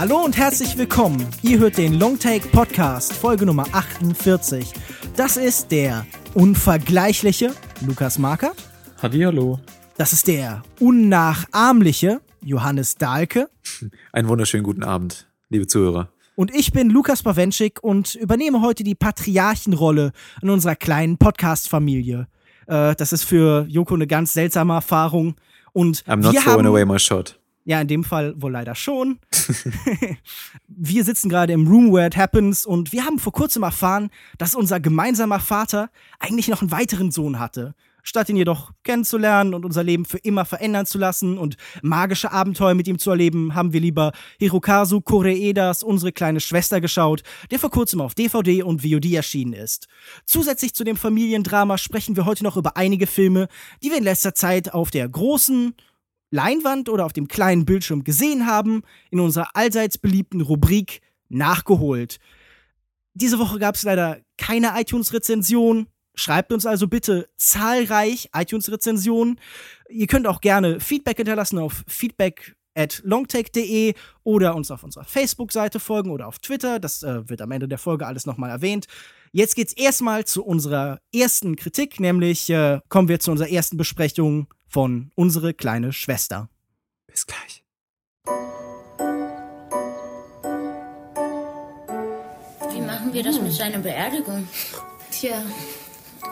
Hallo und herzlich willkommen. Ihr hört den Longtake Podcast, Folge Nummer 48. Das ist der unvergleichliche Lukas Markert. Hallihallo. Das ist der unnachahmliche Johannes Dahlke. Einen wunderschönen guten Abend, liebe Zuhörer. Und ich bin Lukas Bawenschik und übernehme heute die Patriarchenrolle in unserer kleinen Podcast-Familie. Äh, das ist für Joko eine ganz seltsame Erfahrung. Und I'm not wir throwing haben, away my shot. Ja, in dem Fall wohl leider schon. wir sitzen gerade im Room Where It Happens und wir haben vor kurzem erfahren, dass unser gemeinsamer Vater eigentlich noch einen weiteren Sohn hatte. Statt ihn jedoch kennenzulernen und unser Leben für immer verändern zu lassen und magische Abenteuer mit ihm zu erleben, haben wir lieber Hirokazu Koreedas, unsere kleine Schwester, geschaut, der vor kurzem auf DVD und VOD erschienen ist. Zusätzlich zu dem Familiendrama sprechen wir heute noch über einige Filme, die wir in letzter Zeit auf der großen Leinwand oder auf dem kleinen Bildschirm gesehen haben, in unserer allseits beliebten Rubrik nachgeholt. Diese Woche gab es leider keine iTunes-Rezension. Schreibt uns also bitte zahlreich iTunes-Rezensionen. Ihr könnt auch gerne Feedback hinterlassen auf feedback at longtake.de oder uns auf unserer Facebook-Seite folgen oder auf Twitter. Das äh, wird am Ende der Folge alles nochmal erwähnt. Jetzt geht's erstmal zu unserer ersten Kritik, nämlich äh, kommen wir zu unserer ersten Besprechung von Unsere kleine Schwester. Bis gleich. Wie machen wir das mit seiner Beerdigung? Tja,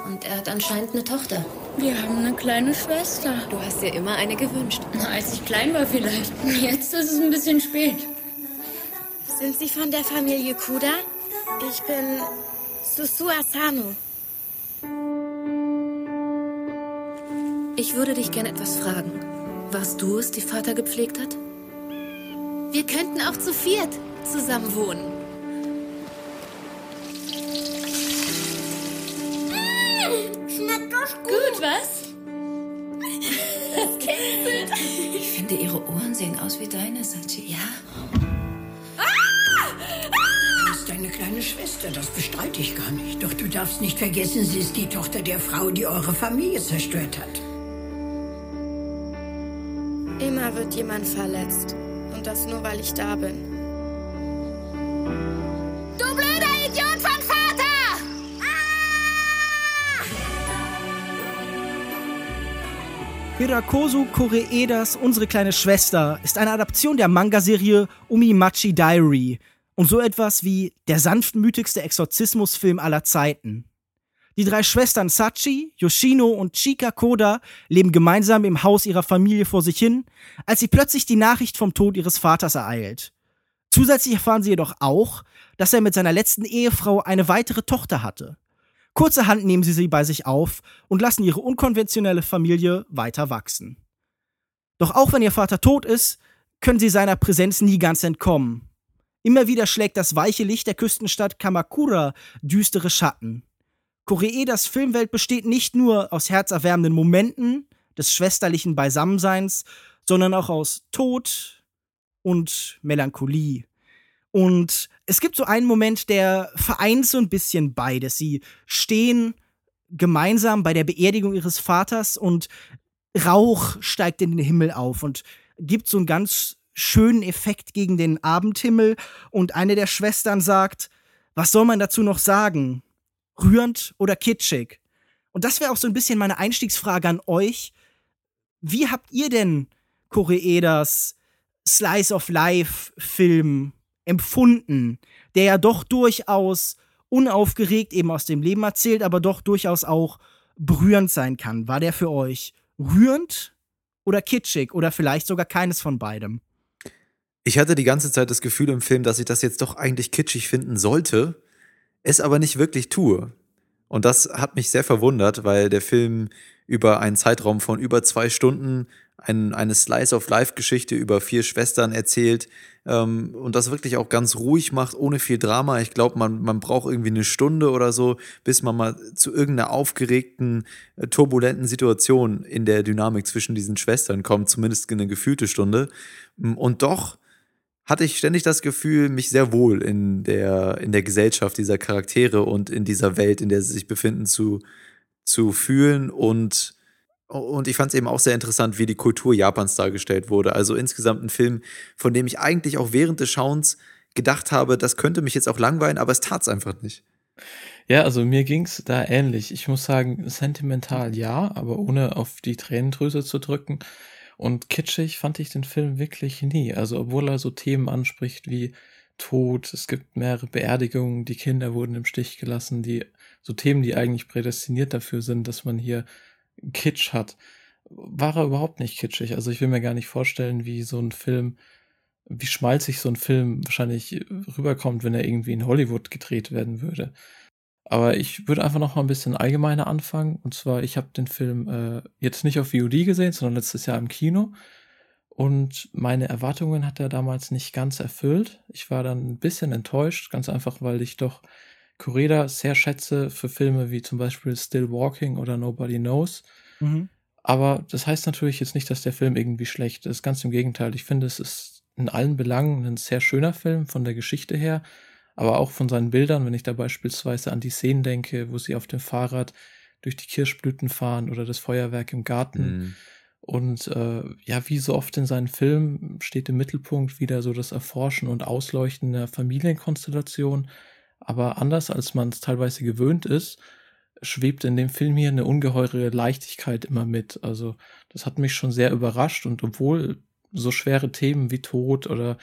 und er hat anscheinend eine Tochter. Wir haben eine kleine Schwester. Du hast dir immer eine gewünscht. Na, als ich klein war vielleicht. Jetzt ist es ein bisschen spät. Sind Sie von der Familie Kuda? Ich bin Susu Asano. Ich würde dich gerne etwas fragen. Warst du es, die Vater gepflegt hat? Wir könnten auch zu viert zusammen wohnen. Das gut? Gut, was? Ich finde, ihre Ohren sehen aus wie deine, Sachi. Ja? Das ist deine kleine Schwester, das bestreite ich gar nicht. Doch du darfst nicht vergessen, sie ist die Tochter der Frau, die eure Familie zerstört hat. Immer wird jemand verletzt. Und das nur, weil ich da bin. Hirakosu Koreedas Unsere kleine Schwester ist eine Adaption der Manga-Serie Umimachi Diary und so etwas wie der sanftmütigste Exorzismusfilm aller Zeiten. Die drei Schwestern Sachi, Yoshino und Chika Koda leben gemeinsam im Haus ihrer Familie vor sich hin, als sie plötzlich die Nachricht vom Tod ihres Vaters ereilt. Zusätzlich erfahren sie jedoch auch, dass er mit seiner letzten Ehefrau eine weitere Tochter hatte. Kurzerhand nehmen sie sie bei sich auf und lassen ihre unkonventionelle Familie weiter wachsen. Doch auch wenn ihr Vater tot ist, können sie seiner Präsenz nie ganz entkommen. Immer wieder schlägt das weiche Licht der Küstenstadt Kamakura düstere Schatten. Koreedas Filmwelt besteht nicht nur aus herzerwärmenden Momenten des schwesterlichen Beisammenseins, sondern auch aus Tod und Melancholie. Und es gibt so einen Moment, der vereint so ein bisschen beides. Sie stehen gemeinsam bei der Beerdigung ihres Vaters und Rauch steigt in den Himmel auf und gibt so einen ganz schönen Effekt gegen den Abendhimmel. Und eine der Schwestern sagt, was soll man dazu noch sagen? Rührend oder kitschig? Und das wäre auch so ein bisschen meine Einstiegsfrage an euch. Wie habt ihr denn Koreedas Slice of Life Film empfunden, der ja doch durchaus unaufgeregt eben aus dem Leben erzählt, aber doch durchaus auch berührend sein kann. War der für euch rührend oder kitschig oder vielleicht sogar keines von beidem? Ich hatte die ganze Zeit das Gefühl im Film, dass ich das jetzt doch eigentlich kitschig finden sollte, es aber nicht wirklich tue. Und das hat mich sehr verwundert, weil der Film über einen Zeitraum von über zwei Stunden ein, eine Slice-of-Life-Geschichte über vier Schwestern erzählt ähm, und das wirklich auch ganz ruhig macht, ohne viel Drama. Ich glaube, man, man braucht irgendwie eine Stunde oder so, bis man mal zu irgendeiner aufgeregten, äh, turbulenten Situation in der Dynamik zwischen diesen Schwestern kommt, zumindest eine gefühlte Stunde. Und doch hatte ich ständig das Gefühl, mich sehr wohl in der, in der Gesellschaft dieser Charaktere und in dieser Welt, in der sie sich befinden, zu, zu fühlen. Und, und ich fand es eben auch sehr interessant, wie die Kultur Japans dargestellt wurde. Also insgesamt ein Film, von dem ich eigentlich auch während des Schauens gedacht habe, das könnte mich jetzt auch langweilen, aber es tat es einfach nicht. Ja, also mir ging's da ähnlich. Ich muss sagen, sentimental ja, aber ohne auf die Tränendrüse zu drücken. Und kitschig fand ich den Film wirklich nie. Also obwohl er so Themen anspricht wie Tod, es gibt mehrere Beerdigungen, die Kinder wurden im Stich gelassen, die so Themen, die eigentlich prädestiniert dafür sind, dass man hier Kitsch hat, war er überhaupt nicht kitschig. Also ich will mir gar nicht vorstellen, wie so ein Film, wie schmalzig so ein Film wahrscheinlich rüberkommt, wenn er irgendwie in Hollywood gedreht werden würde. Aber ich würde einfach noch mal ein bisschen allgemeiner anfangen. Und zwar, ich habe den Film äh, jetzt nicht auf VOD gesehen, sondern letztes Jahr im Kino. Und meine Erwartungen hat er damals nicht ganz erfüllt. Ich war dann ein bisschen enttäuscht, ganz einfach, weil ich doch Kureda sehr schätze für Filme wie zum Beispiel Still Walking oder Nobody Knows. Mhm. Aber das heißt natürlich jetzt nicht, dass der Film irgendwie schlecht ist. Ganz im Gegenteil. Ich finde, es ist in allen Belangen ein sehr schöner Film von der Geschichte her aber auch von seinen Bildern, wenn ich da beispielsweise an die Szenen denke, wo sie auf dem Fahrrad durch die Kirschblüten fahren oder das Feuerwerk im Garten. Mhm. Und äh, ja, wie so oft in seinen Filmen steht im Mittelpunkt wieder so das Erforschen und Ausleuchten der Familienkonstellation. Aber anders als man es teilweise gewöhnt ist, schwebt in dem Film hier eine ungeheure Leichtigkeit immer mit. Also das hat mich schon sehr überrascht und obwohl so schwere Themen wie Tod oder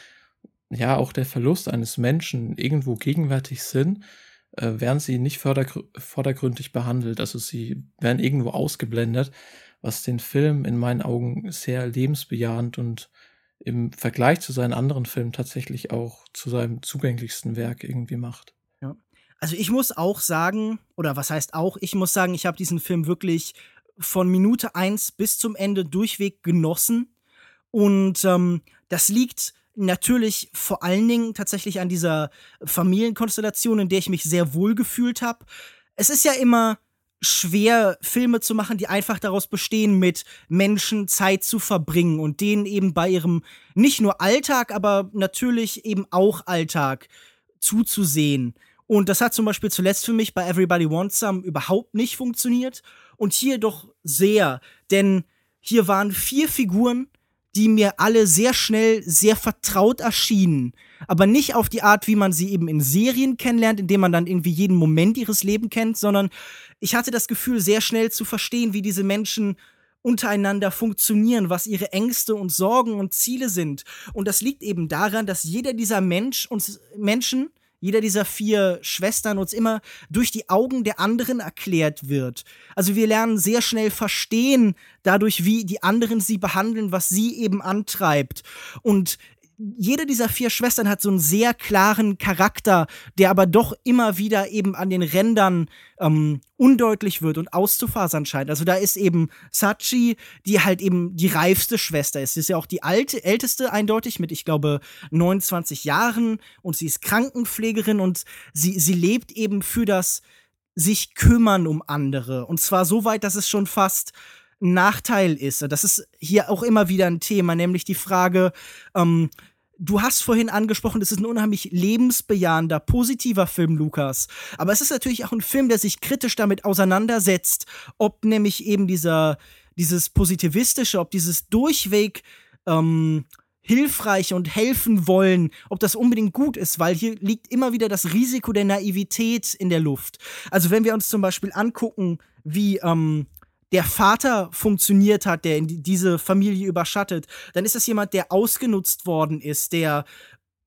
ja auch der Verlust eines Menschen irgendwo gegenwärtig sind, äh, werden sie nicht vordergründig behandelt. Also sie werden irgendwo ausgeblendet, was den Film in meinen Augen sehr lebensbejahend und im Vergleich zu seinen anderen Filmen tatsächlich auch zu seinem zugänglichsten Werk irgendwie macht. Also ich muss auch sagen, oder was heißt auch, ich muss sagen, ich habe diesen Film wirklich von Minute 1 bis zum Ende durchweg genossen. Und ähm, das liegt natürlich vor allen Dingen tatsächlich an dieser Familienkonstellation, in der ich mich sehr wohl gefühlt habe. Es ist ja immer schwer, Filme zu machen, die einfach daraus bestehen, mit Menschen Zeit zu verbringen und denen eben bei ihrem nicht nur Alltag, aber natürlich eben auch Alltag zuzusehen. Und das hat zum Beispiel zuletzt für mich bei Everybody Wants Some überhaupt nicht funktioniert und hier doch sehr, denn hier waren vier Figuren, die mir alle sehr schnell sehr vertraut erschienen. Aber nicht auf die Art, wie man sie eben in Serien kennenlernt, indem man dann irgendwie jeden Moment ihres Lebens kennt, sondern ich hatte das Gefühl, sehr schnell zu verstehen, wie diese Menschen untereinander funktionieren, was ihre Ängste und Sorgen und Ziele sind. Und das liegt eben daran, dass jeder dieser Mensch uns Menschen jeder dieser vier Schwestern uns immer durch die Augen der anderen erklärt wird. Also wir lernen sehr schnell verstehen dadurch, wie die anderen sie behandeln, was sie eben antreibt. Und jede dieser vier Schwestern hat so einen sehr klaren Charakter, der aber doch immer wieder eben an den Rändern ähm, undeutlich wird und auszufasern scheint. Also da ist eben Sachi, die halt eben die reifste Schwester ist. Sie ist ja auch die alte, älteste eindeutig mit, ich glaube, 29 Jahren und sie ist Krankenpflegerin und sie, sie lebt eben für das sich kümmern um andere. Und zwar so weit, dass es schon fast Nachteil ist. Das ist hier auch immer wieder ein Thema, nämlich die Frage, ähm, Du hast vorhin angesprochen, es ist ein unheimlich lebensbejahender, positiver Film, Lukas. Aber es ist natürlich auch ein Film, der sich kritisch damit auseinandersetzt, ob nämlich eben dieser, dieses Positivistische, ob dieses Durchweg ähm, hilfreich und helfen wollen, ob das unbedingt gut ist, weil hier liegt immer wieder das Risiko der Naivität in der Luft. Also wenn wir uns zum Beispiel angucken, wie ähm, der Vater funktioniert hat, der diese Familie überschattet, dann ist das jemand, der ausgenutzt worden ist, der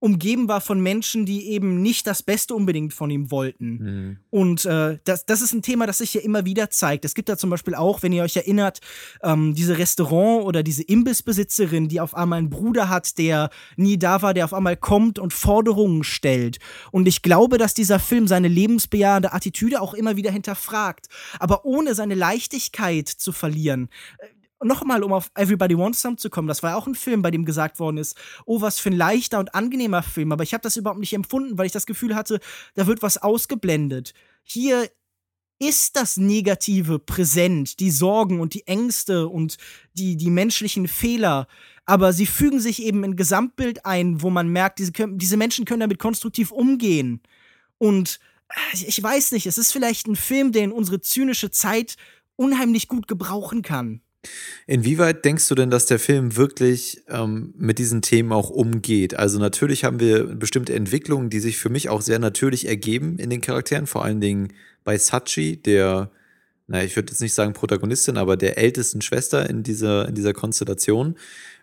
umgeben war von Menschen, die eben nicht das Beste unbedingt von ihm wollten. Mhm. Und äh, das, das ist ein Thema, das sich ja immer wieder zeigt. Es gibt da zum Beispiel auch, wenn ihr euch erinnert, ähm, diese Restaurant- oder diese Imbissbesitzerin, die auf einmal einen Bruder hat, der nie da war, der auf einmal kommt und Forderungen stellt. Und ich glaube, dass dieser Film seine lebensbejahende Attitüde auch immer wieder hinterfragt, aber ohne seine Leichtigkeit zu verlieren nochmal, um auf Everybody Wants Some zu kommen, das war ja auch ein Film, bei dem gesagt worden ist, oh, was für ein leichter und angenehmer Film. Aber ich habe das überhaupt nicht empfunden, weil ich das Gefühl hatte, da wird was ausgeblendet. Hier ist das Negative präsent, die Sorgen und die Ängste und die, die menschlichen Fehler. aber sie fügen sich eben in Gesamtbild ein, wo man merkt, diese, diese Menschen können damit konstruktiv umgehen. Und äh, ich weiß nicht, es ist vielleicht ein Film, der in unsere zynische Zeit unheimlich gut gebrauchen kann. Inwieweit denkst du denn, dass der Film wirklich ähm, mit diesen Themen auch umgeht? Also natürlich haben wir bestimmte Entwicklungen, die sich für mich auch sehr natürlich ergeben in den Charakteren, vor allen Dingen bei Sachi, der, na, ich würde jetzt nicht sagen Protagonistin, aber der ältesten Schwester in dieser, in dieser Konstellation.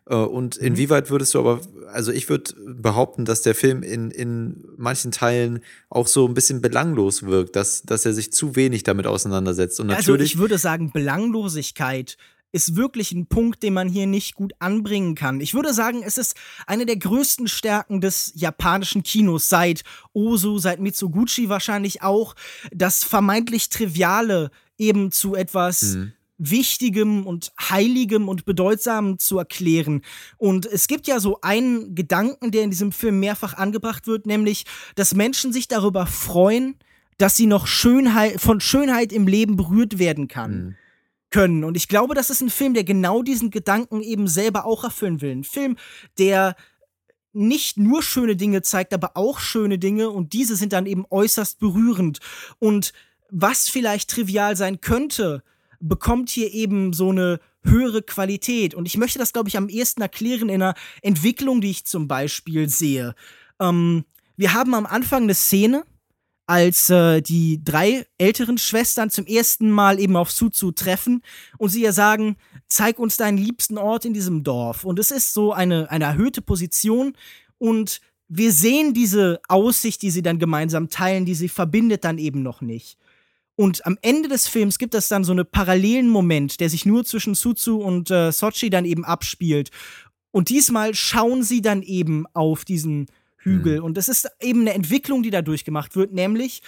Äh, und mhm. inwieweit würdest du aber, also ich würde behaupten, dass der Film in, in manchen Teilen auch so ein bisschen belanglos wirkt, dass, dass er sich zu wenig damit auseinandersetzt. Und also ich würde sagen, Belanglosigkeit ist wirklich ein Punkt, den man hier nicht gut anbringen kann. Ich würde sagen, es ist eine der größten Stärken des japanischen Kinos seit Ozu, seit Mitsuguchi wahrscheinlich auch, das vermeintlich Triviale eben zu etwas mhm. Wichtigem und Heiligem und Bedeutsamem zu erklären. Und es gibt ja so einen Gedanken, der in diesem Film mehrfach angebracht wird, nämlich, dass Menschen sich darüber freuen, dass sie noch Schönheit, von Schönheit im Leben berührt werden kann. Mhm können. Und ich glaube, das ist ein Film, der genau diesen Gedanken eben selber auch erfüllen will. Ein Film, der nicht nur schöne Dinge zeigt, aber auch schöne Dinge und diese sind dann eben äußerst berührend. Und was vielleicht trivial sein könnte, bekommt hier eben so eine höhere Qualität. Und ich möchte das, glaube ich, am ehesten erklären in einer Entwicklung, die ich zum Beispiel sehe. Ähm, wir haben am Anfang eine Szene, als äh, die drei älteren Schwestern zum ersten Mal eben auf Suzu treffen und sie ja sagen, zeig uns deinen liebsten Ort in diesem Dorf. Und es ist so eine, eine erhöhte Position und wir sehen diese Aussicht, die sie dann gemeinsam teilen, die sie verbindet dann eben noch nicht. Und am Ende des Films gibt es dann so einen parallelen Moment, der sich nur zwischen Suzu und äh, Sochi dann eben abspielt. Und diesmal schauen sie dann eben auf diesen Hügel. Mhm. Und es ist eben eine Entwicklung, die da durchgemacht wird, nämlich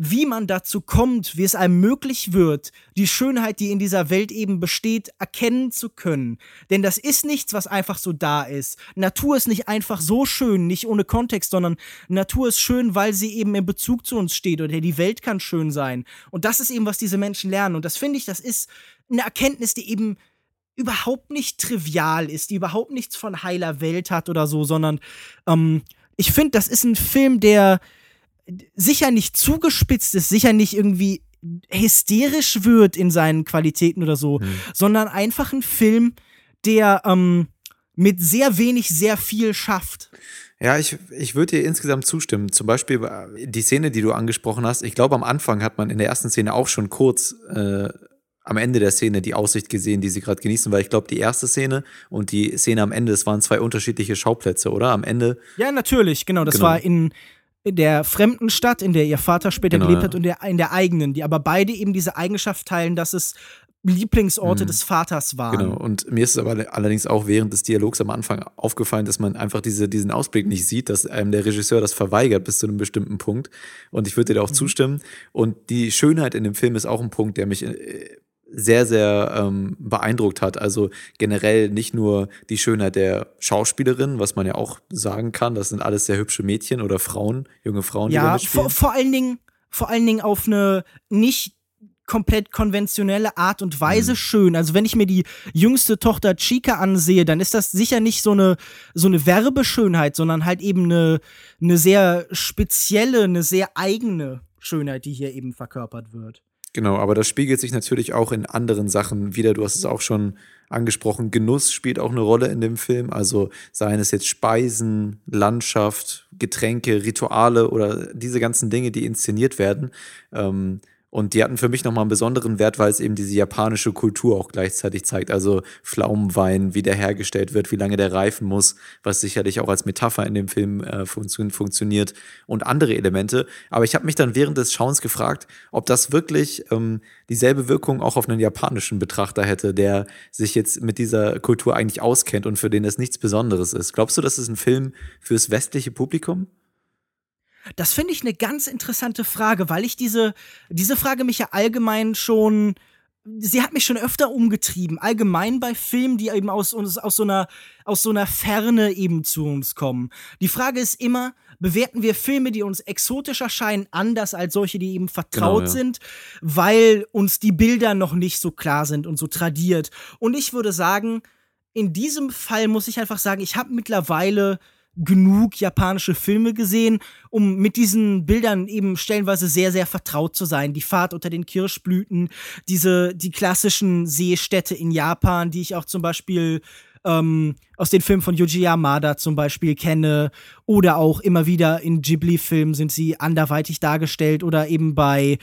wie man dazu kommt, wie es einem möglich wird, die Schönheit, die in dieser Welt eben besteht, erkennen zu können. Denn das ist nichts, was einfach so da ist. Natur ist nicht einfach so schön, nicht ohne Kontext, sondern Natur ist schön, weil sie eben in Bezug zu uns steht oder die Welt kann schön sein. Und das ist eben, was diese Menschen lernen. Und das finde ich, das ist eine Erkenntnis, die eben überhaupt nicht trivial ist, die überhaupt nichts von heiler Welt hat oder so, sondern ähm, ich finde, das ist ein Film, der sicher nicht zugespitzt ist, sicher nicht irgendwie hysterisch wird in seinen Qualitäten oder so, hm. sondern einfach ein Film, der ähm, mit sehr wenig sehr viel schafft. Ja, ich, ich würde dir insgesamt zustimmen. Zum Beispiel äh, die Szene, die du angesprochen hast. Ich glaube, am Anfang hat man in der ersten Szene auch schon kurz äh, am Ende der Szene die Aussicht gesehen, die sie gerade genießen, weil ich glaube, die erste Szene und die Szene am Ende, es waren zwei unterschiedliche Schauplätze, oder? Am Ende. Ja, natürlich, genau. Das genau. war in, in der fremden Stadt, in der ihr Vater später genau, gelebt hat, und der, in der eigenen, die aber beide eben diese Eigenschaft teilen, dass es Lieblingsorte mhm. des Vaters waren. Genau, und mir ist es aber allerdings auch während des Dialogs am Anfang aufgefallen, dass man einfach diese, diesen Ausblick nicht sieht, dass einem der Regisseur das verweigert bis zu einem bestimmten Punkt. Und ich würde dir da auch mhm. zustimmen. Und die Schönheit in dem Film ist auch ein Punkt, der mich äh, sehr, sehr ähm, beeindruckt hat. Also generell nicht nur die Schönheit der Schauspielerin, was man ja auch sagen kann, das sind alles sehr hübsche Mädchen oder Frauen, junge Frauen, ja, die. Vor, vor allen Dingen, vor allen Dingen auf eine nicht komplett konventionelle Art und Weise mhm. schön. Also wenn ich mir die jüngste Tochter Chica ansehe, dann ist das sicher nicht so eine so eine Werbeschönheit, sondern halt eben eine eine sehr spezielle, eine sehr eigene Schönheit, die hier eben verkörpert wird. Genau, aber das spiegelt sich natürlich auch in anderen Sachen wieder. Du hast es auch schon angesprochen. Genuss spielt auch eine Rolle in dem Film. Also seien es jetzt Speisen, Landschaft, Getränke, Rituale oder diese ganzen Dinge, die inszeniert werden. Ähm, und die hatten für mich nochmal einen besonderen Wert, weil es eben diese japanische Kultur auch gleichzeitig zeigt. Also Pflaumenwein, wie der hergestellt wird, wie lange der reifen muss, was sicherlich auch als Metapher in dem Film äh, funktio funktioniert und andere Elemente. Aber ich habe mich dann während des Schauens gefragt, ob das wirklich ähm, dieselbe Wirkung auch auf einen japanischen Betrachter hätte, der sich jetzt mit dieser Kultur eigentlich auskennt und für den das nichts Besonderes ist. Glaubst du, das ist ein Film fürs westliche Publikum? Das finde ich eine ganz interessante Frage, weil ich diese, diese Frage mich ja allgemein schon sie hat mich schon öfter umgetrieben, allgemein bei Filmen, die eben aus, aus, so einer, aus so einer Ferne eben zu uns kommen. Die Frage ist immer, bewerten wir Filme, die uns exotisch erscheinen, anders als solche, die eben vertraut genau, ja. sind, weil uns die Bilder noch nicht so klar sind und so tradiert. Und ich würde sagen, in diesem Fall muss ich einfach sagen, ich habe mittlerweile genug japanische Filme gesehen, um mit diesen Bildern eben stellenweise sehr, sehr vertraut zu sein. Die Fahrt unter den Kirschblüten, diese, die klassischen Seestädte in Japan, die ich auch zum Beispiel ähm, aus den Filmen von Yuji Yamada zum Beispiel kenne oder auch immer wieder in Ghibli-Filmen sind sie anderweitig dargestellt oder eben bei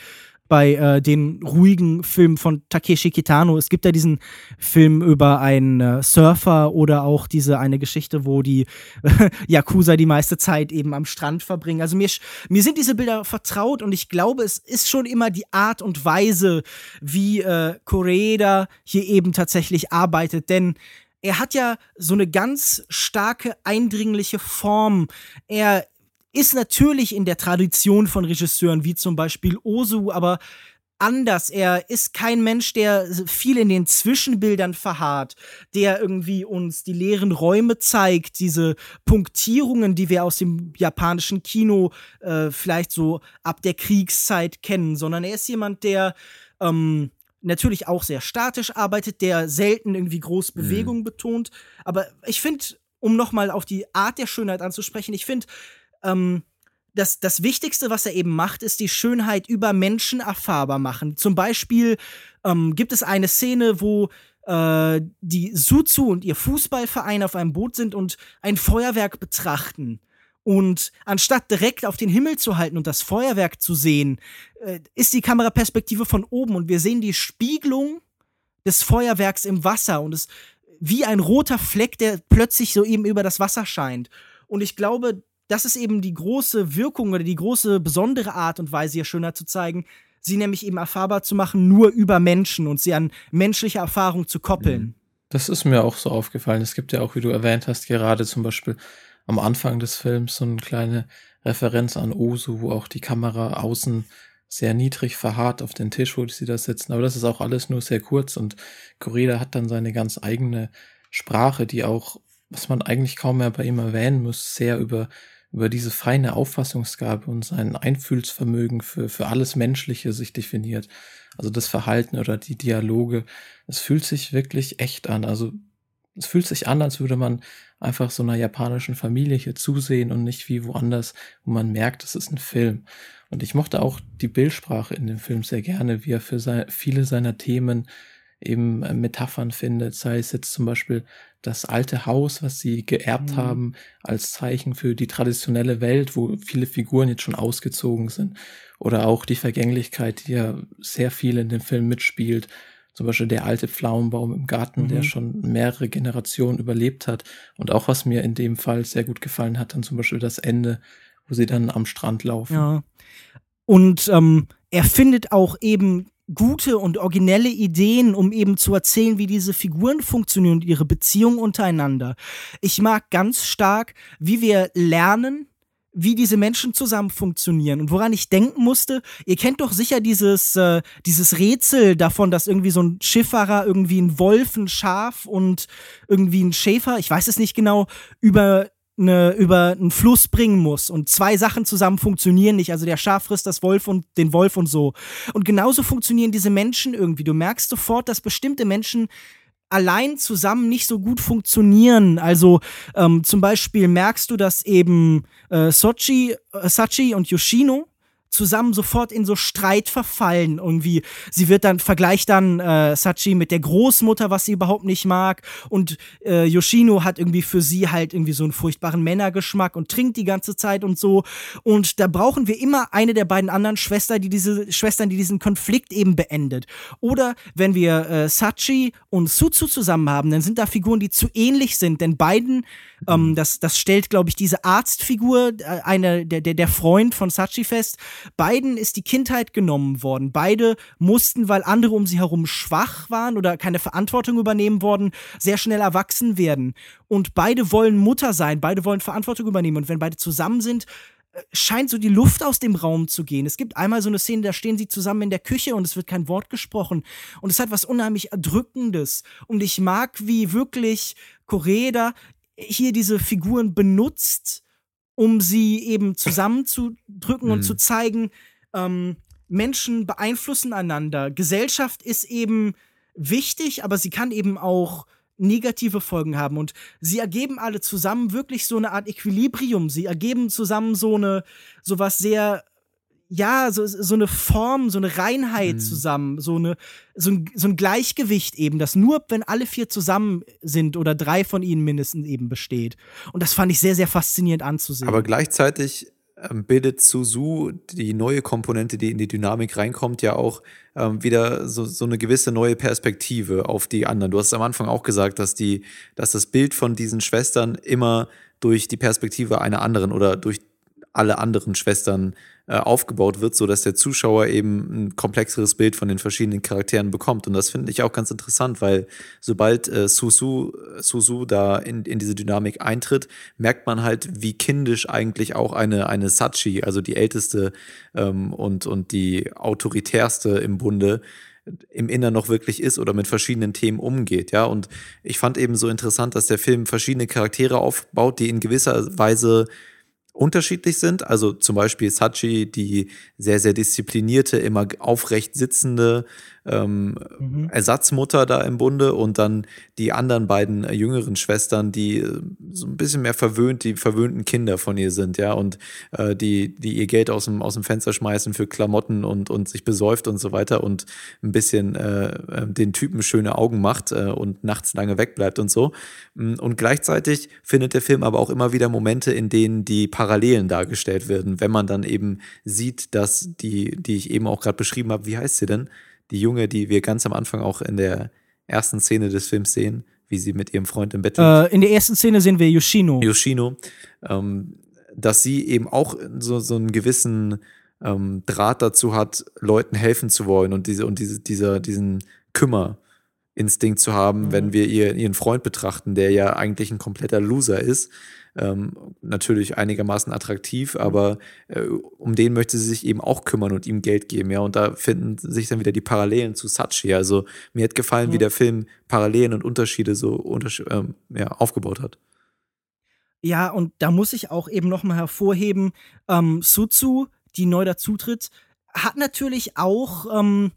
bei äh, den ruhigen Filmen von Takeshi Kitano. Es gibt ja diesen Film über einen äh, Surfer oder auch diese eine Geschichte, wo die äh, Yakuza die meiste Zeit eben am Strand verbringen. Also mir, mir sind diese Bilder vertraut und ich glaube, es ist schon immer die Art und Weise, wie äh, Koreeda hier eben tatsächlich arbeitet. Denn er hat ja so eine ganz starke, eindringliche Form. Er ist natürlich in der Tradition von Regisseuren wie zum Beispiel Osu, aber anders. Er ist kein Mensch, der viel in den Zwischenbildern verharrt, der irgendwie uns die leeren Räume zeigt, diese Punktierungen, die wir aus dem japanischen Kino äh, vielleicht so ab der Kriegszeit kennen, sondern er ist jemand, der ähm, natürlich auch sehr statisch arbeitet, der selten irgendwie groß mhm. Bewegung mhm. betont. Aber ich finde, um nochmal auf die Art der Schönheit anzusprechen, ich finde, ähm, das, das Wichtigste, was er eben macht, ist die Schönheit über Menschen erfahrbar machen. Zum Beispiel ähm, gibt es eine Szene, wo äh, die Suzu und ihr Fußballverein auf einem Boot sind und ein Feuerwerk betrachten. Und anstatt direkt auf den Himmel zu halten und das Feuerwerk zu sehen, äh, ist die Kameraperspektive von oben und wir sehen die Spiegelung des Feuerwerks im Wasser und es wie ein roter Fleck, der plötzlich so eben über das Wasser scheint. Und ich glaube, das ist eben die große Wirkung oder die große besondere Art und Weise, ihr schöner zu zeigen, sie nämlich eben erfahrbar zu machen, nur über Menschen und sie an menschliche Erfahrung zu koppeln. Mhm. Das ist mir auch so aufgefallen. Es gibt ja auch, wie du erwähnt hast, gerade zum Beispiel am Anfang des Films so eine kleine Referenz an Osu, wo auch die Kamera außen sehr niedrig verharrt auf den Tisch, wo sie da sitzen. Aber das ist auch alles nur sehr kurz und Koreda hat dann seine ganz eigene Sprache, die auch, was man eigentlich kaum mehr bei ihm erwähnen muss, sehr über über diese feine Auffassungsgabe und sein Einfühlsvermögen für, für alles Menschliche sich definiert. Also das Verhalten oder die Dialoge. Es fühlt sich wirklich echt an. Also es fühlt sich an, als würde man einfach so einer japanischen Familie hier zusehen und nicht wie woanders, wo man merkt, es ist ein Film. Und ich mochte auch die Bildsprache in dem Film sehr gerne, wie er für viele seiner Themen eben äh, Metaphern findet, sei es jetzt zum Beispiel das alte Haus, was sie geerbt mhm. haben, als Zeichen für die traditionelle Welt, wo viele Figuren jetzt schon ausgezogen sind. Oder auch die Vergänglichkeit, die ja sehr viel in dem Film mitspielt. Zum Beispiel der alte Pflaumenbaum im Garten, mhm. der schon mehrere Generationen überlebt hat. Und auch was mir in dem Fall sehr gut gefallen hat, dann zum Beispiel das Ende, wo sie dann am Strand laufen. Ja. Und ähm, er findet auch eben gute und originelle Ideen, um eben zu erzählen, wie diese Figuren funktionieren und ihre Beziehungen untereinander. Ich mag ganz stark, wie wir lernen, wie diese Menschen zusammen funktionieren und woran ich denken musste, ihr kennt doch sicher dieses, äh, dieses Rätsel davon, dass irgendwie so ein Schifffahrer irgendwie ein Wolf, ein Schaf und irgendwie ein Schäfer, ich weiß es nicht genau, über eine, über einen Fluss bringen muss und zwei Sachen zusammen funktionieren nicht. Also der Schaf frisst das Wolf und den Wolf und so. Und genauso funktionieren diese Menschen irgendwie. Du merkst sofort, dass bestimmte Menschen allein zusammen nicht so gut funktionieren. Also ähm, zum Beispiel merkst du, dass eben äh, Sochi, äh, Sachi und Yoshino zusammen sofort in so Streit verfallen. Irgendwie, sie wird dann, vergleicht dann äh, Sachi mit der Großmutter, was sie überhaupt nicht mag. Und äh, Yoshino hat irgendwie für sie halt irgendwie so einen furchtbaren Männergeschmack und trinkt die ganze Zeit und so. Und da brauchen wir immer eine der beiden anderen Schwestern, die diese Schwestern, die diesen Konflikt eben beendet. Oder wenn wir äh, Sachi und Suzu zusammen haben, dann sind da Figuren, die zu ähnlich sind, denn beiden ähm, das, das stellt, glaube ich, diese Arztfigur, äh, eine, der, der, der Freund von Sachi fest. Beiden ist die Kindheit genommen worden. Beide mussten, weil andere um sie herum schwach waren oder keine Verantwortung übernehmen worden, sehr schnell erwachsen werden. Und beide wollen Mutter sein, beide wollen Verantwortung übernehmen. Und wenn beide zusammen sind, äh, scheint so die Luft aus dem Raum zu gehen. Es gibt einmal so eine Szene, da stehen sie zusammen in der Küche und es wird kein Wort gesprochen. Und es hat was unheimlich Erdrückendes. Und ich mag, wie wirklich Koreda hier diese Figuren benutzt, um sie eben zusammenzudrücken und zu zeigen, ähm, Menschen beeinflussen einander. Gesellschaft ist eben wichtig, aber sie kann eben auch negative Folgen haben. Und sie ergeben alle zusammen wirklich so eine Art Equilibrium. Sie ergeben zusammen so eine, so was sehr, ja, so, so eine Form, so eine Reinheit mhm. zusammen, so eine, so ein, so ein Gleichgewicht eben, das nur, wenn alle vier zusammen sind oder drei von ihnen mindestens eben besteht. Und das fand ich sehr, sehr faszinierend anzusehen. Aber gleichzeitig ähm, bildet Suzu die neue Komponente, die in die Dynamik reinkommt, ja auch ähm, wieder so, so eine gewisse neue Perspektive auf die anderen. Du hast am Anfang auch gesagt, dass die, dass das Bild von diesen Schwestern immer durch die Perspektive einer anderen oder durch alle anderen Schwestern äh, aufgebaut wird, so dass der Zuschauer eben ein komplexeres Bild von den verschiedenen Charakteren bekommt. Und das finde ich auch ganz interessant, weil sobald äh, Susu, Susu da in, in diese Dynamik eintritt, merkt man halt, wie kindisch eigentlich auch eine, eine Sachi, also die älteste ähm, und, und die autoritärste im Bunde, im Innern noch wirklich ist oder mit verschiedenen Themen umgeht, ja. Und ich fand eben so interessant, dass der Film verschiedene Charaktere aufbaut, die in gewisser Weise unterschiedlich sind. Also zum Beispiel Sachi, die sehr, sehr disziplinierte, immer aufrecht sitzende ähm, mhm. Ersatzmutter da im Bunde und dann die anderen beiden äh, jüngeren Schwestern, die äh, so ein bisschen mehr verwöhnt, die verwöhnten Kinder von ihr sind, ja, und äh, die, die ihr Geld aus dem, aus dem Fenster schmeißen für Klamotten und, und sich besäuft und so weiter und ein bisschen äh, äh den Typen schöne Augen macht äh, und nachts lange wegbleibt und so. Mm, und gleichzeitig findet der Film aber auch immer wieder Momente, in denen die Parallelen dargestellt werden, wenn man dann eben sieht, dass die, die ich eben auch gerade beschrieben habe, wie heißt sie denn? Die Junge, die wir ganz am Anfang auch in der ersten Szene des Films sehen, wie sie mit ihrem Freund im Bett liegt. Äh, in der ersten Szene sehen wir Yoshino. Yoshino, ähm, dass sie eben auch so, so einen gewissen ähm, Draht dazu hat, Leuten helfen zu wollen und diese und diese, dieser, diesen Kümmerinstinkt zu haben, mhm. wenn wir ihr, ihren Freund betrachten, der ja eigentlich ein kompletter Loser ist ähm, natürlich einigermaßen attraktiv, aber äh, um den möchte sie sich eben auch kümmern und ihm Geld geben, ja. Und da finden sich dann wieder die Parallelen zu Sachi. Also mir hat gefallen, ja. wie der Film Parallelen und Unterschiede so ähm, ja, aufgebaut hat. Ja, und da muss ich auch eben nochmal hervorheben, ähm, Sutsu, die neu dazutritt, hat natürlich auch ähm,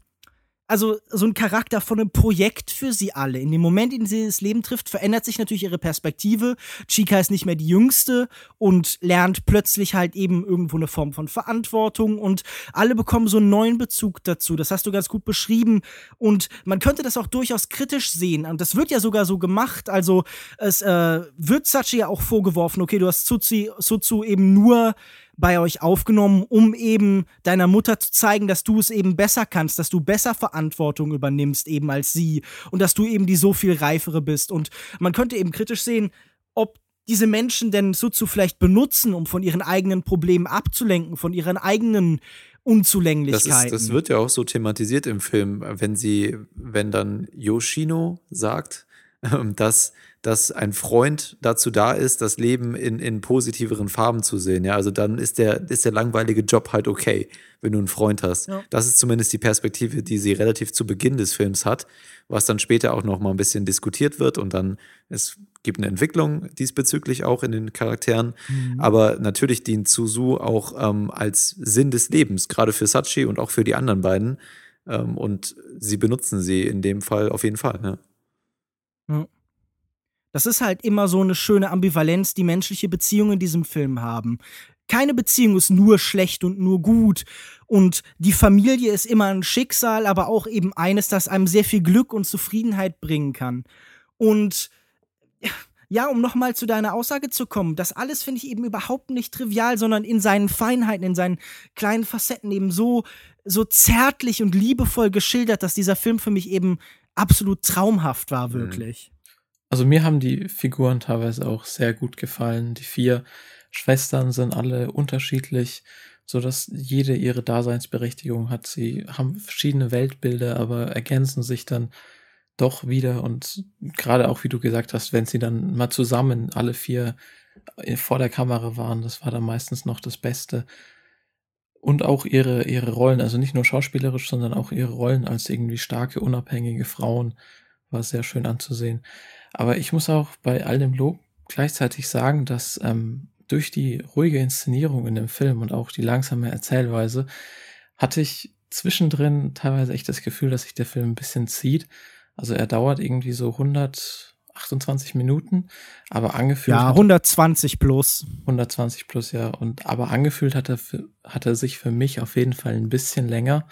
also so ein Charakter von einem Projekt für sie alle. In dem Moment, in dem sie das Leben trifft, verändert sich natürlich ihre Perspektive. Chica ist nicht mehr die Jüngste und lernt plötzlich halt eben irgendwo eine Form von Verantwortung und alle bekommen so einen neuen Bezug dazu. Das hast du ganz gut beschrieben und man könnte das auch durchaus kritisch sehen und das wird ja sogar so gemacht. Also es äh, wird Sachi ja auch vorgeworfen, okay, du hast Suzu, eben nur bei euch aufgenommen, um eben deiner Mutter zu zeigen, dass du es eben besser kannst, dass du besser Verantwortung übernimmst eben als sie und dass du eben die so viel reifere bist. Und man könnte eben kritisch sehen, ob diese Menschen denn Sutsu vielleicht benutzen, um von ihren eigenen Problemen abzulenken, von ihren eigenen Unzulänglichkeiten. Das, ist, das wird ja auch so thematisiert im Film, wenn sie, wenn dann Yoshino sagt, dass dass ein Freund dazu da ist, das Leben in, in positiveren Farben zu sehen. Ja, also dann ist der, ist der langweilige Job halt okay, wenn du einen Freund hast. Ja. Das ist zumindest die Perspektive, die sie relativ zu Beginn des Films hat, was dann später auch noch mal ein bisschen diskutiert wird und dann es gibt eine Entwicklung diesbezüglich auch in den Charakteren. Mhm. Aber natürlich dient Suzu auch ähm, als Sinn des Lebens, gerade für Sachi und auch für die anderen beiden. Ähm, und sie benutzen sie in dem Fall auf jeden Fall. Ne? Ja. Das ist halt immer so eine schöne Ambivalenz, die menschliche Beziehungen in diesem Film haben. Keine Beziehung ist nur schlecht und nur gut. Und die Familie ist immer ein Schicksal, aber auch eben eines, das einem sehr viel Glück und Zufriedenheit bringen kann. Und ja, um nochmal zu deiner Aussage zu kommen, das alles finde ich eben überhaupt nicht trivial, sondern in seinen Feinheiten, in seinen kleinen Facetten eben so, so zärtlich und liebevoll geschildert, dass dieser Film für mich eben absolut traumhaft war, mhm. wirklich. Also mir haben die Figuren teilweise auch sehr gut gefallen. Die vier Schwestern sind alle unterschiedlich, so dass jede ihre Daseinsberechtigung hat. Sie haben verschiedene Weltbilder, aber ergänzen sich dann doch wieder und gerade auch, wie du gesagt hast, wenn sie dann mal zusammen alle vier vor der Kamera waren, das war dann meistens noch das Beste. Und auch ihre, ihre Rollen, also nicht nur schauspielerisch, sondern auch ihre Rollen als irgendwie starke, unabhängige Frauen, war sehr schön anzusehen. Aber ich muss auch bei all dem Lob gleichzeitig sagen, dass ähm, durch die ruhige Inszenierung in dem Film und auch die langsame Erzählweise hatte ich zwischendrin teilweise echt das Gefühl, dass sich der Film ein bisschen zieht. Also er dauert irgendwie so 100, 28 Minuten, aber angefühlt. Ja, 120 plus. 120 plus, ja. Und aber angefühlt hat er, hat er sich für mich auf jeden Fall ein bisschen länger.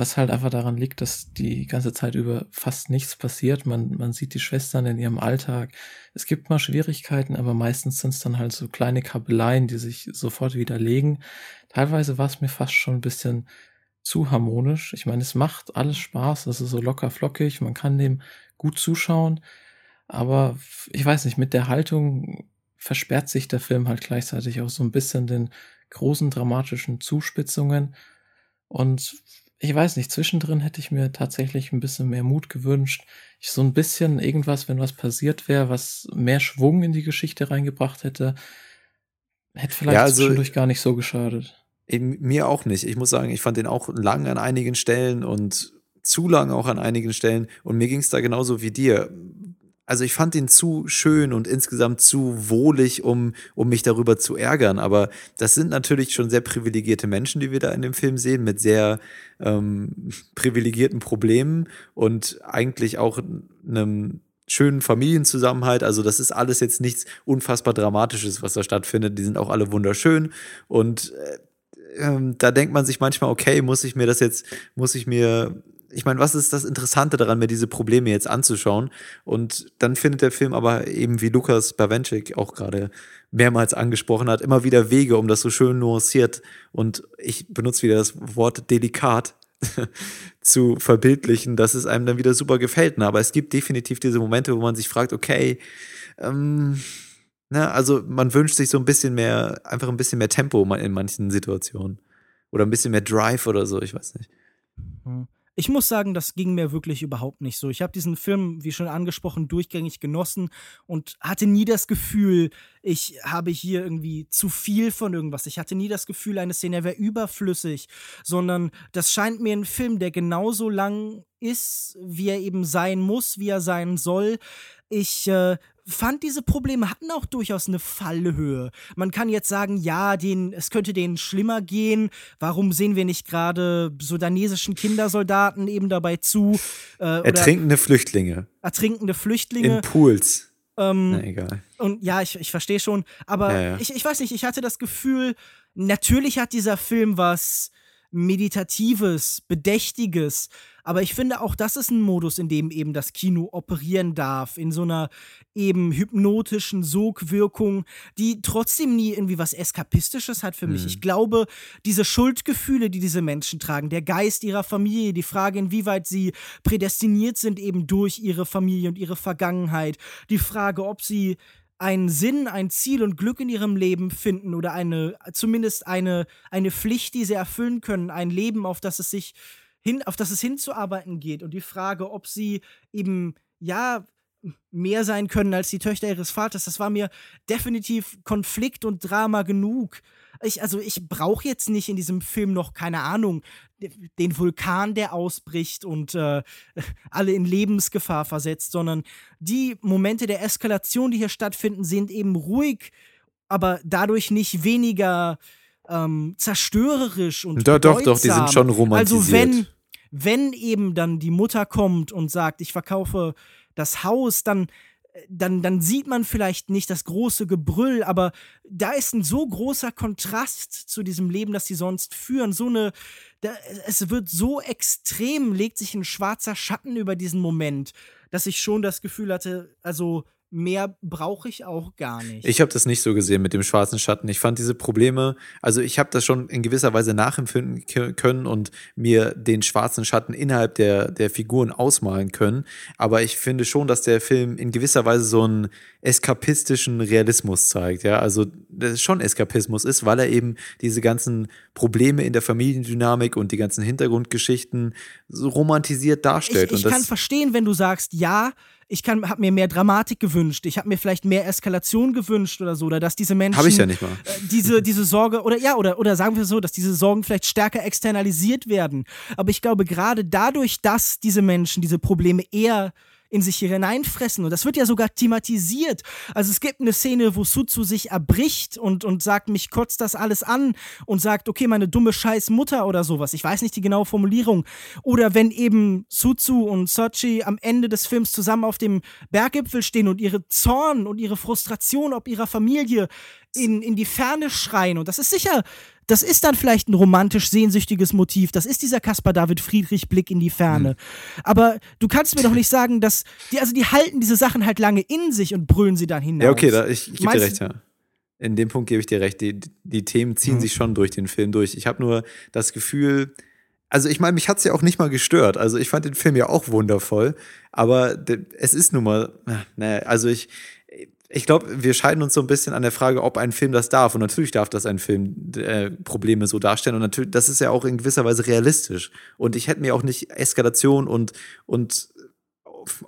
Was halt einfach daran liegt, dass die ganze Zeit über fast nichts passiert. Man, man sieht die Schwestern in ihrem Alltag. Es gibt mal Schwierigkeiten, aber meistens sind es dann halt so kleine Kabeleien, die sich sofort widerlegen. Teilweise war es mir fast schon ein bisschen zu harmonisch. Ich meine, es macht alles Spaß, es ist so locker flockig, man kann dem gut zuschauen, aber ich weiß nicht, mit der Haltung versperrt sich der Film halt gleichzeitig auch so ein bisschen den großen dramatischen Zuspitzungen und ich weiß nicht, zwischendrin hätte ich mir tatsächlich ein bisschen mehr Mut gewünscht. Ich so ein bisschen irgendwas, wenn was passiert wäre, was mehr Schwung in die Geschichte reingebracht hätte, hätte vielleicht ja, also, zwischendurch gar nicht so geschadet. Eben, mir auch nicht. Ich muss sagen, ich fand den auch lang an einigen Stellen und zu lang auch an einigen Stellen. Und mir ging es da genauso wie dir. Also ich fand ihn zu schön und insgesamt zu wohlig, um, um mich darüber zu ärgern. Aber das sind natürlich schon sehr privilegierte Menschen, die wir da in dem Film sehen, mit sehr ähm, privilegierten Problemen und eigentlich auch einem schönen Familienzusammenhalt. Also das ist alles jetzt nichts unfassbar Dramatisches, was da stattfindet. Die sind auch alle wunderschön und äh, ähm, da denkt man sich manchmal, okay, muss ich mir das jetzt, muss ich mir, ich meine, was ist das Interessante daran, mir diese Probleme jetzt anzuschauen? Und dann findet der Film aber eben, wie Lukas Bawenschik auch gerade mehrmals angesprochen hat, immer wieder Wege, um das so schön nuanciert und ich benutze wieder das Wort delikat zu verbildlichen, dass es einem dann wieder super gefällt. Aber es gibt definitiv diese Momente, wo man sich fragt, okay, ähm, Ne, also man wünscht sich so ein bisschen mehr, einfach ein bisschen mehr Tempo in manchen Situationen. Oder ein bisschen mehr Drive oder so, ich weiß nicht. Hm. Ich muss sagen, das ging mir wirklich überhaupt nicht so. Ich habe diesen Film, wie schon angesprochen, durchgängig genossen und hatte nie das Gefühl, ich habe hier irgendwie zu viel von irgendwas. Ich hatte nie das Gefühl, eine Szene wäre überflüssig, sondern das scheint mir ein Film, der genauso lang ist, wie er eben sein muss, wie er sein soll. Ich äh, fand, diese Probleme hatten auch durchaus eine Fallhöhe. Man kann jetzt sagen, ja, den, es könnte denen schlimmer gehen. Warum sehen wir nicht gerade sudanesischen Kindersoldaten eben dabei zu? Äh, ertrinkende Flüchtlinge. Ertrinkende Flüchtlinge. In Pools. Ähm, Na egal. Und ja, ich, ich verstehe schon. Aber ja, ja. Ich, ich weiß nicht, ich hatte das Gefühl, natürlich hat dieser Film was Meditatives, Bedächtiges. Aber ich finde auch, das ist ein Modus, in dem eben das Kino operieren darf, in so einer eben hypnotischen Sogwirkung, die trotzdem nie irgendwie was Eskapistisches hat für mich. Mhm. Ich glaube, diese Schuldgefühle, die diese Menschen tragen, der Geist ihrer Familie, die Frage, inwieweit sie prädestiniert sind eben durch ihre Familie und ihre Vergangenheit, die Frage, ob sie einen Sinn, ein Ziel und Glück in ihrem Leben finden oder eine, zumindest eine, eine Pflicht, die sie erfüllen können, ein Leben, auf das es sich hin, auf das es hinzuarbeiten geht und die Frage, ob sie eben, ja, mehr sein können als die Töchter ihres Vaters, das war mir definitiv Konflikt und Drama genug. Ich, also ich brauche jetzt nicht in diesem Film noch, keine Ahnung, den Vulkan, der ausbricht und äh, alle in Lebensgefahr versetzt, sondern die Momente der Eskalation, die hier stattfinden, sind eben ruhig, aber dadurch nicht weniger ähm, zerstörerisch und Doch, doch, doch, die sind schon romantisiert. Also wenn, wenn eben dann die Mutter kommt und sagt, ich verkaufe das Haus, dann dann, dann sieht man vielleicht nicht das große Gebrüll, aber da ist ein so großer Kontrast zu diesem Leben, das sie sonst führen. So eine, da, es wird so extrem, legt sich ein schwarzer Schatten über diesen Moment, dass ich schon das Gefühl hatte, also mehr brauche ich auch gar nicht. Ich habe das nicht so gesehen mit dem schwarzen Schatten. Ich fand diese Probleme, also ich habe das schon in gewisser Weise nachempfinden können und mir den schwarzen Schatten innerhalb der, der Figuren ausmalen können. Aber ich finde schon, dass der Film in gewisser Weise so einen eskapistischen Realismus zeigt. Ja, also das ist schon Eskapismus ist, weil er eben diese ganzen Probleme in der Familiendynamik und die ganzen Hintergrundgeschichten so romantisiert darstellt. Ich, ich kann verstehen, wenn du sagst, ja, ich kann, habe mir mehr Dramatik gewünscht, ich habe mir vielleicht mehr Eskalation gewünscht oder so, oder dass diese Menschen. Habe ich ja nicht mal. Äh, diese, diese Sorge, oder ja, oder, oder sagen wir so, dass diese Sorgen vielleicht stärker externalisiert werden. Aber ich glaube, gerade dadurch, dass diese Menschen diese Probleme eher in sich hineinfressen. Und das wird ja sogar thematisiert. Also es gibt eine Szene, wo Suzu sich erbricht und, und sagt, mich kotzt das alles an und sagt, okay, meine dumme scheiß Mutter oder sowas. Ich weiß nicht die genaue Formulierung. Oder wenn eben Suzu und Sochi am Ende des Films zusammen auf dem Berggipfel stehen und ihre Zorn und ihre Frustration ob ihrer Familie in, in die Ferne schreien. Und das ist sicher, das ist dann vielleicht ein romantisch sehnsüchtiges Motiv. Das ist dieser Caspar David Friedrich Blick in die Ferne. Mhm. Aber du kannst mir doch nicht sagen, dass die, also die halten diese Sachen halt lange in sich und brüllen sie dann hinaus. Ja, okay, da, ich, ich gebe dir recht, ja. In dem Punkt gebe ich dir recht. Die, die Themen ziehen mhm. sich schon durch den Film durch. Ich habe nur das Gefühl, also ich meine, mich hat's ja auch nicht mal gestört. Also ich fand den Film ja auch wundervoll, aber es ist nun mal, naja, also ich, ich glaube, wir scheiden uns so ein bisschen an der Frage, ob ein Film das darf. Und natürlich darf das ein Film äh, Probleme so darstellen. Und natürlich, das ist ja auch in gewisser Weise realistisch. Und ich hätte mir auch nicht Eskalation und, und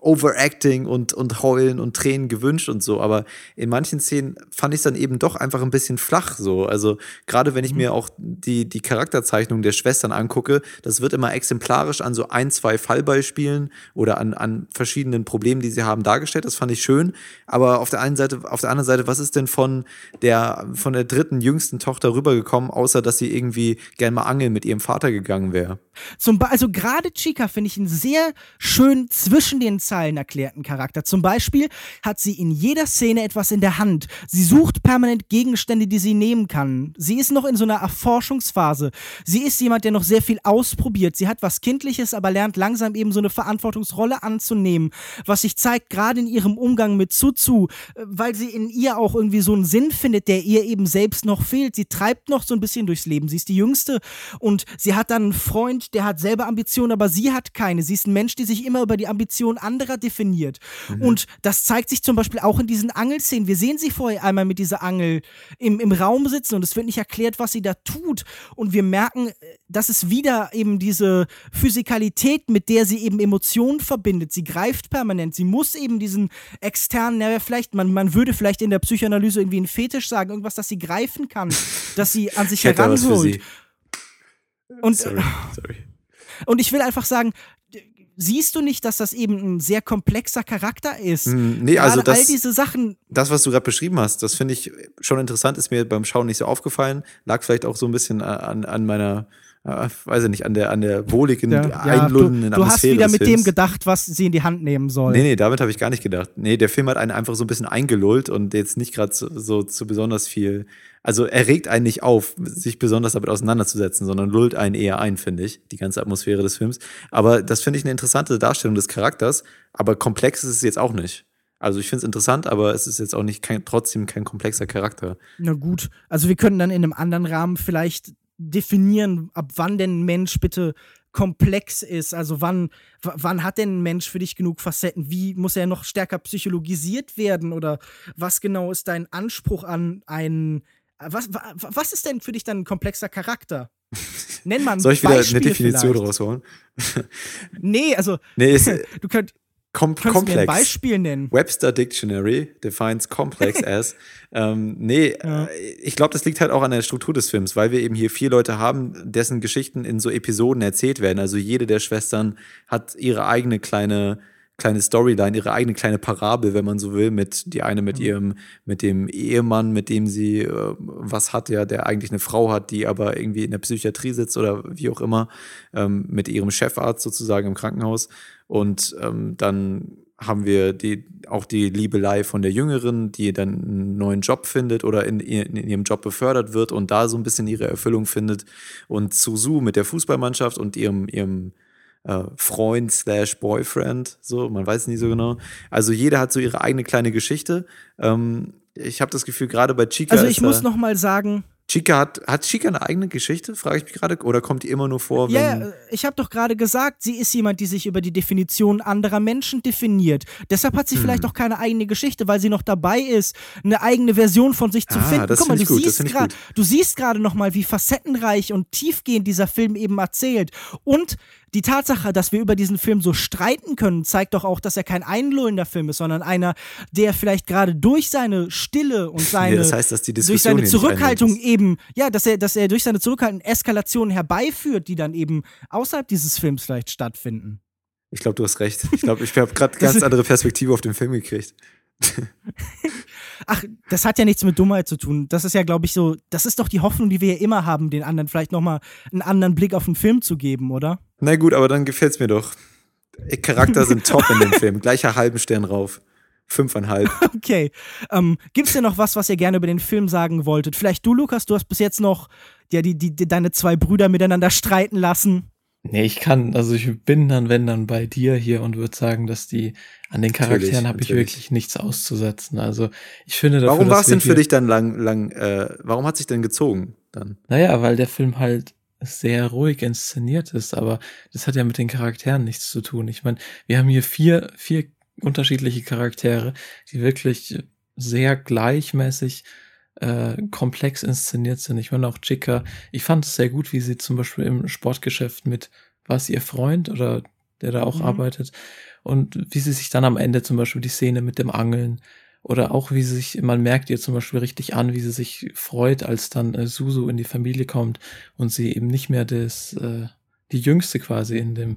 Overacting und, und Heulen und Tränen gewünscht und so, aber in manchen Szenen fand ich es dann eben doch einfach ein bisschen flach so. Also gerade wenn ich mhm. mir auch die, die Charakterzeichnung der Schwestern angucke, das wird immer exemplarisch an so ein, zwei Fallbeispielen oder an, an verschiedenen Problemen, die sie haben, dargestellt. Das fand ich schön. Aber auf der einen Seite, auf der anderen Seite, was ist denn von der, von der dritten, jüngsten Tochter rübergekommen, außer dass sie irgendwie gern mal angeln mit ihrem Vater gegangen wäre? Zum also gerade Chica finde ich einen sehr schön zwischen den Zeilen erklärten Charakter. Zum Beispiel hat sie in jeder Szene etwas in der Hand. Sie sucht permanent Gegenstände, die sie nehmen kann. Sie ist noch in so einer Erforschungsphase. Sie ist jemand, der noch sehr viel ausprobiert. Sie hat was Kindliches, aber lernt langsam eben so eine Verantwortungsrolle anzunehmen, was sich zeigt gerade in ihrem Umgang mit Suzu, äh, weil sie in ihr auch irgendwie so einen Sinn findet, der ihr eben selbst noch fehlt. Sie treibt noch so ein bisschen durchs Leben. Sie ist die Jüngste und sie hat dann einen Freund, der hat selber Ambitionen, aber sie hat keine. Sie ist ein Mensch, die sich immer über die Ambitionen anderer definiert. Mhm. Und das zeigt sich zum Beispiel auch in diesen Angelszenen. Wir sehen sie vorher einmal mit dieser Angel im, im Raum sitzen und es wird nicht erklärt, was sie da tut. Und wir merken, dass es wieder eben diese Physikalität, mit der sie eben Emotionen verbindet. Sie greift permanent. Sie muss eben diesen externen, naja, vielleicht, man, man würde vielleicht in der Psychoanalyse irgendwie einen Fetisch sagen, irgendwas, das sie greifen kann, dass sie an sich heranholt. Und, sorry, sorry. Und ich will einfach sagen, siehst du nicht, dass das eben ein sehr komplexer Charakter ist? Mm, nee, also das, all diese Sachen. Das, was du gerade beschrieben hast, das finde ich schon interessant, ist mir beim Schauen nicht so aufgefallen. Lag vielleicht auch so ein bisschen an, an meiner äh, weiß ich nicht, an der, an der wohligen, ja, einlullenden ja, du, du hast wieder mit dem gedacht, was sie in die Hand nehmen sollen. Nee, nee, damit habe ich gar nicht gedacht. Nee, der Film hat einen einfach so ein bisschen eingelullt und jetzt nicht gerade so, so zu besonders viel also er regt einen nicht auf, sich besonders damit auseinanderzusetzen, sondern lullt einen eher ein, finde ich, die ganze Atmosphäre des Films. Aber das finde ich eine interessante Darstellung des Charakters, aber komplex ist es jetzt auch nicht. Also ich finde es interessant, aber es ist jetzt auch nicht kein, trotzdem kein komplexer Charakter. Na gut, also wir können dann in einem anderen Rahmen vielleicht definieren, ab wann denn ein Mensch bitte komplex ist. Also wann, wann hat denn ein Mensch für dich genug Facetten? Wie muss er noch stärker psychologisiert werden? Oder was genau ist dein Anspruch an einen was, was ist denn für dich dann ein komplexer Charakter? Nenn mal ein Soll ich wieder Beispiel eine Definition vielleicht. rausholen? nee, also nee, ist, du könnt, Com Kannst complex. mir ein Beispiel nennen? Webster Dictionary defines complex as. Ähm, nee, ja. Äh, ich glaube, das liegt halt auch an der Struktur des Films, weil wir eben hier vier Leute haben, dessen Geschichten in so Episoden erzählt werden. Also jede der Schwestern hat ihre eigene kleine kleine Storyline, ihre eigene kleine Parabel, wenn man so will, mit die eine mit mhm. ihrem, mit dem Ehemann, mit dem sie äh, was hat, ja, der eigentlich eine Frau hat, die aber irgendwie in der Psychiatrie sitzt oder wie auch immer, ähm, mit ihrem Chefarzt sozusagen im Krankenhaus. Und ähm, dann haben wir die, auch die Liebelei von der Jüngeren, die dann einen neuen Job findet oder in, in, ihrem Job befördert wird und da so ein bisschen ihre Erfüllung findet. Und Suzu mit der Fußballmannschaft und ihrem, ihrem äh, Freund slash Boyfriend, so, man weiß nicht so genau. Also jeder hat so ihre eigene kleine Geschichte. Ähm, ich habe das Gefühl, gerade bei Chica. Also ich muss noch mal sagen, Chica hat, hat Chica eine eigene Geschichte, frage ich mich gerade, oder kommt die immer nur vor, wenn. Ja, äh, ich habe doch gerade gesagt, sie ist jemand, die sich über die Definition anderer Menschen definiert. Deshalb hat sie hm. vielleicht auch keine eigene Geschichte, weil sie noch dabei ist, eine eigene Version von sich zu ah, finden. Das Guck mal, du gut, siehst gerade, du siehst gerade noch mal, wie facettenreich und tiefgehend dieser Film eben erzählt. Und die Tatsache, dass wir über diesen Film so streiten können, zeigt doch auch, dass er kein einlullender Film ist, sondern einer, der vielleicht gerade durch seine Stille und seine, nee, das heißt, dass die durch seine Zurückhaltung eben, ja, dass er, dass er durch seine Zurückhaltung Eskalationen herbeiführt, die dann eben außerhalb dieses Films vielleicht stattfinden. Ich glaube, du hast recht. Ich glaube, ich habe gerade ganz andere Perspektive auf den Film gekriegt. Ach, das hat ja nichts mit Dummheit zu tun. Das ist ja, glaube ich, so, das ist doch die Hoffnung, die wir ja immer haben, den anderen vielleicht nochmal einen anderen Blick auf den Film zu geben, oder? Na gut, aber dann gefällt's mir doch. Charakter sind top in dem Film. Gleicher halben Stern rauf. Fünfeinhalb. Okay. Ähm, gibt's denn noch was, was ihr gerne über den Film sagen wolltet? Vielleicht du, Lukas, du hast bis jetzt noch ja, die, die, die, deine zwei Brüder miteinander streiten lassen. Nee, ich kann, also ich bin dann, wenn dann bei dir hier und würde sagen, dass die, an den Charakteren habe ich wirklich nichts auszusetzen. Also ich finde dafür, Warum war es denn für dich dann lang, lang, äh, warum hat sich denn gezogen dann? Naja, weil der Film halt sehr ruhig inszeniert ist, aber das hat ja mit den Charakteren nichts zu tun. Ich meine, wir haben hier vier, vier unterschiedliche Charaktere, die wirklich sehr gleichmäßig äh, komplex inszeniert sind. Ich meine auch Chica, ich fand es sehr gut, wie sie zum Beispiel im Sportgeschäft mit, was ihr Freund oder der da auch mhm. arbeitet und wie sie sich dann am Ende zum Beispiel die Szene mit dem Angeln oder auch wie sie sich, man merkt ihr zum Beispiel richtig an, wie sie sich freut, als dann äh, Susu in die Familie kommt und sie eben nicht mehr das, äh, die Jüngste quasi in dem,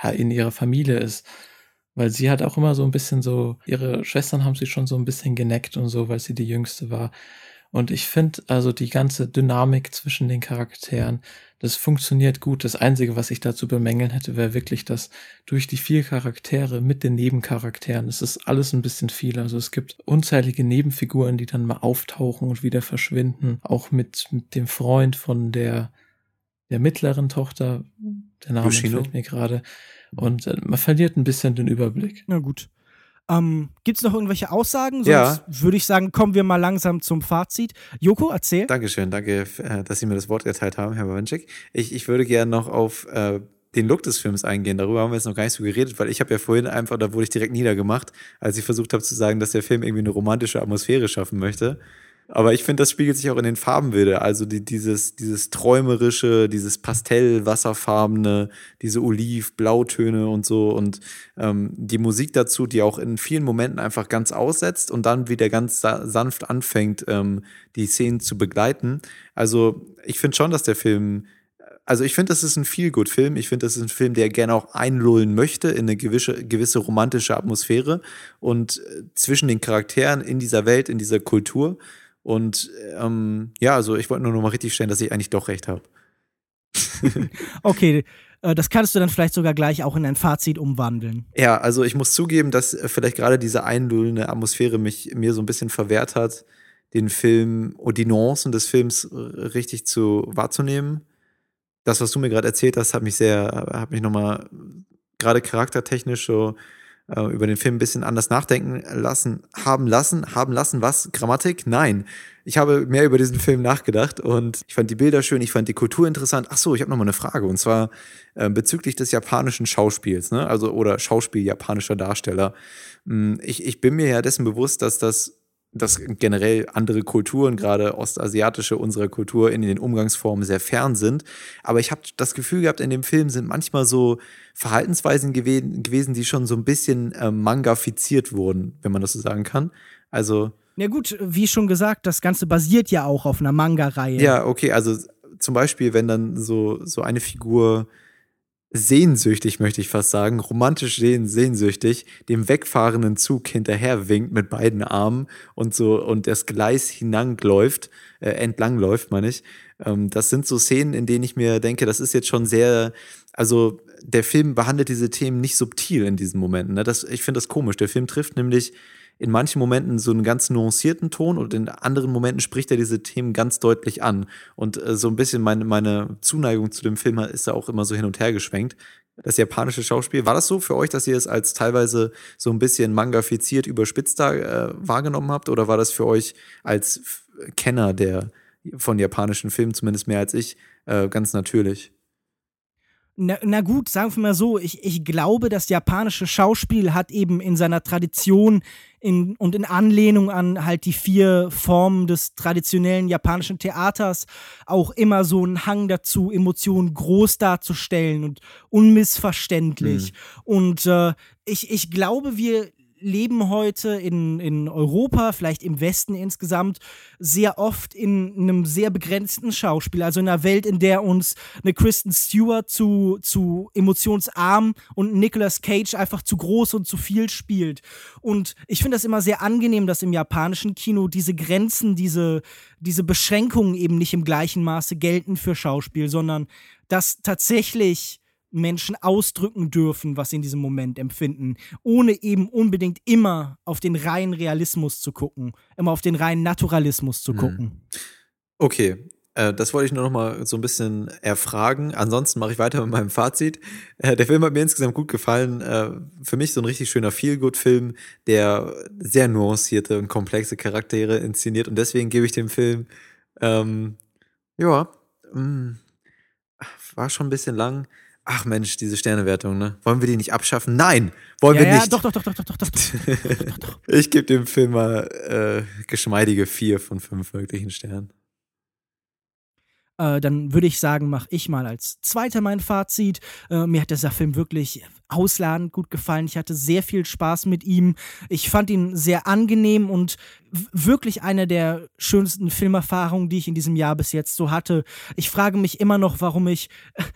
ja, in ihrer Familie ist. Weil sie hat auch immer so ein bisschen so, ihre Schwestern haben sie schon so ein bisschen geneckt und so, weil sie die Jüngste war. Und ich finde also die ganze Dynamik zwischen den Charakteren, das funktioniert gut. Das Einzige, was ich dazu bemängeln hätte, wäre wirklich, dass durch die vier Charaktere mit den Nebencharakteren, es ist alles ein bisschen viel. Also es gibt unzählige Nebenfiguren, die dann mal auftauchen und wieder verschwinden. Auch mit, mit dem Freund von der, der mittleren Tochter, der Name Yoshino. fällt mir gerade. Und äh, man verliert ein bisschen den Überblick. Na gut. Ähm, Gibt es noch irgendwelche Aussagen? Sonst ja. würde ich sagen, kommen wir mal langsam zum Fazit. Joko, erzähl. Dankeschön, danke, äh, dass Sie mir das Wort erteilt haben, Herr Bawanczyk. Ich, ich würde gerne noch auf äh, den Look des Films eingehen. Darüber haben wir jetzt noch gar nicht so geredet, weil ich habe ja vorhin einfach, da wurde ich direkt niedergemacht, als ich versucht habe zu sagen, dass der Film irgendwie eine romantische Atmosphäre schaffen möchte. Aber ich finde, das spiegelt sich auch in den Farben wieder. Also die, dieses, dieses träumerische, dieses Pastell-Wasserfarbene, diese Oliv-Blautöne und so. Und ähm, die Musik dazu, die auch in vielen Momenten einfach ganz aussetzt und dann wieder ganz sa sanft anfängt, ähm, die Szenen zu begleiten. Also ich finde schon, dass der Film also ich finde, das ist ein Feel-Good-Film. Ich finde, das ist ein Film, der gerne auch einlullen möchte in eine gewisse, gewisse romantische Atmosphäre und äh, zwischen den Charakteren in dieser Welt, in dieser Kultur. Und ähm, ja, also ich wollte nur noch mal richtig stellen, dass ich eigentlich doch recht habe. okay, äh, das kannst du dann vielleicht sogar gleich auch in ein Fazit umwandeln. Ja, also ich muss zugeben, dass äh, vielleicht gerade diese einlullende Atmosphäre mich mir so ein bisschen verwehrt hat, den Film und die Nuancen des Films richtig zu wahrzunehmen. Das, was du mir gerade erzählt hast, hat mich sehr, hat mich nochmal gerade charaktertechnisch so äh, über den Film ein bisschen anders nachdenken lassen, haben lassen, haben lassen, was? Grammatik? Nein. Ich habe mehr über diesen Film nachgedacht und ich fand die Bilder schön, ich fand die Kultur interessant. Ach so, ich habe noch mal eine Frage und zwar äh, bezüglich des japanischen Schauspiels, ne? Also oder Schauspiel japanischer Darsteller. Hm, ich, ich bin mir ja dessen bewusst, dass das dass generell andere Kulturen, gerade ostasiatische unserer Kultur, in den Umgangsformen sehr fern sind. Aber ich habe das Gefühl gehabt, in dem Film sind manchmal so Verhaltensweisen gew gewesen, die schon so ein bisschen äh, mangafiziert wurden, wenn man das so sagen kann. Also. Ja, gut, wie schon gesagt, das Ganze basiert ja auch auf einer Manga-Reihe. Ja, okay, also zum Beispiel, wenn dann so, so eine Figur sehnsüchtig, möchte ich fast sagen, romantisch sehnsüchtig, dem wegfahrenden Zug hinterher winkt mit beiden Armen und so und das Gleis hinangläuft, äh, entlangläuft, meine ich. Ähm, das sind so Szenen, in denen ich mir denke, das ist jetzt schon sehr, also der Film behandelt diese Themen nicht subtil in diesen Momenten. Ne? Das, ich finde das komisch. Der Film trifft nämlich in manchen Momenten so einen ganz nuancierten Ton und in anderen Momenten spricht er diese Themen ganz deutlich an. Und äh, so ein bisschen meine, meine Zuneigung zu dem Film ist da auch immer so hin und her geschwenkt. Das japanische Schauspiel, war das so für euch, dass ihr es als teilweise so ein bisschen mangafiziert, überspitzt da äh, wahrgenommen habt? Oder war das für euch als Kenner der von japanischen Filmen, zumindest mehr als ich, äh, ganz natürlich? Na, na, gut, sagen wir mal so, ich, ich glaube, das japanische Schauspiel hat eben in seiner Tradition in, und in Anlehnung an halt die vier Formen des traditionellen japanischen Theaters auch immer so einen Hang dazu, Emotionen groß darzustellen und unmissverständlich. Mhm. Und äh, ich, ich glaube, wir leben heute in, in Europa, vielleicht im Westen insgesamt, sehr oft in einem sehr begrenzten Schauspiel. Also in einer Welt, in der uns eine Kristen Stewart zu, zu emotionsarm und Nicolas Cage einfach zu groß und zu viel spielt. Und ich finde das immer sehr angenehm, dass im japanischen Kino diese Grenzen, diese, diese Beschränkungen eben nicht im gleichen Maße gelten für Schauspiel, sondern dass tatsächlich Menschen ausdrücken dürfen, was sie in diesem Moment empfinden, ohne eben unbedingt immer auf den reinen Realismus zu gucken, immer auf den reinen Naturalismus zu mhm. gucken. Okay, äh, das wollte ich nur noch mal so ein bisschen erfragen. Ansonsten mache ich weiter mit meinem Fazit. Äh, der Film hat mir insgesamt gut gefallen. Äh, für mich so ein richtig schöner Feel-Good-Film, der sehr nuancierte und komplexe Charaktere inszeniert und deswegen gebe ich dem Film ähm, ja, mh, mm, war schon ein bisschen lang ach Mensch, diese Sternewertung, ne? Wollen wir die nicht abschaffen? Nein, wollen ja, wir nicht. Ja, doch, doch, doch, doch, doch, doch, doch, doch, doch. ich gebe dem Film mal äh, geschmeidige vier von fünf möglichen Sternen. Äh, dann würde ich sagen, mache ich mal als zweiter mein Fazit. Äh, mir hat dieser Film wirklich ausladend gut gefallen. Ich hatte sehr viel Spaß mit ihm. Ich fand ihn sehr angenehm und wirklich eine der schönsten Filmerfahrungen, die ich in diesem Jahr bis jetzt so hatte. Ich frage mich immer noch, warum ich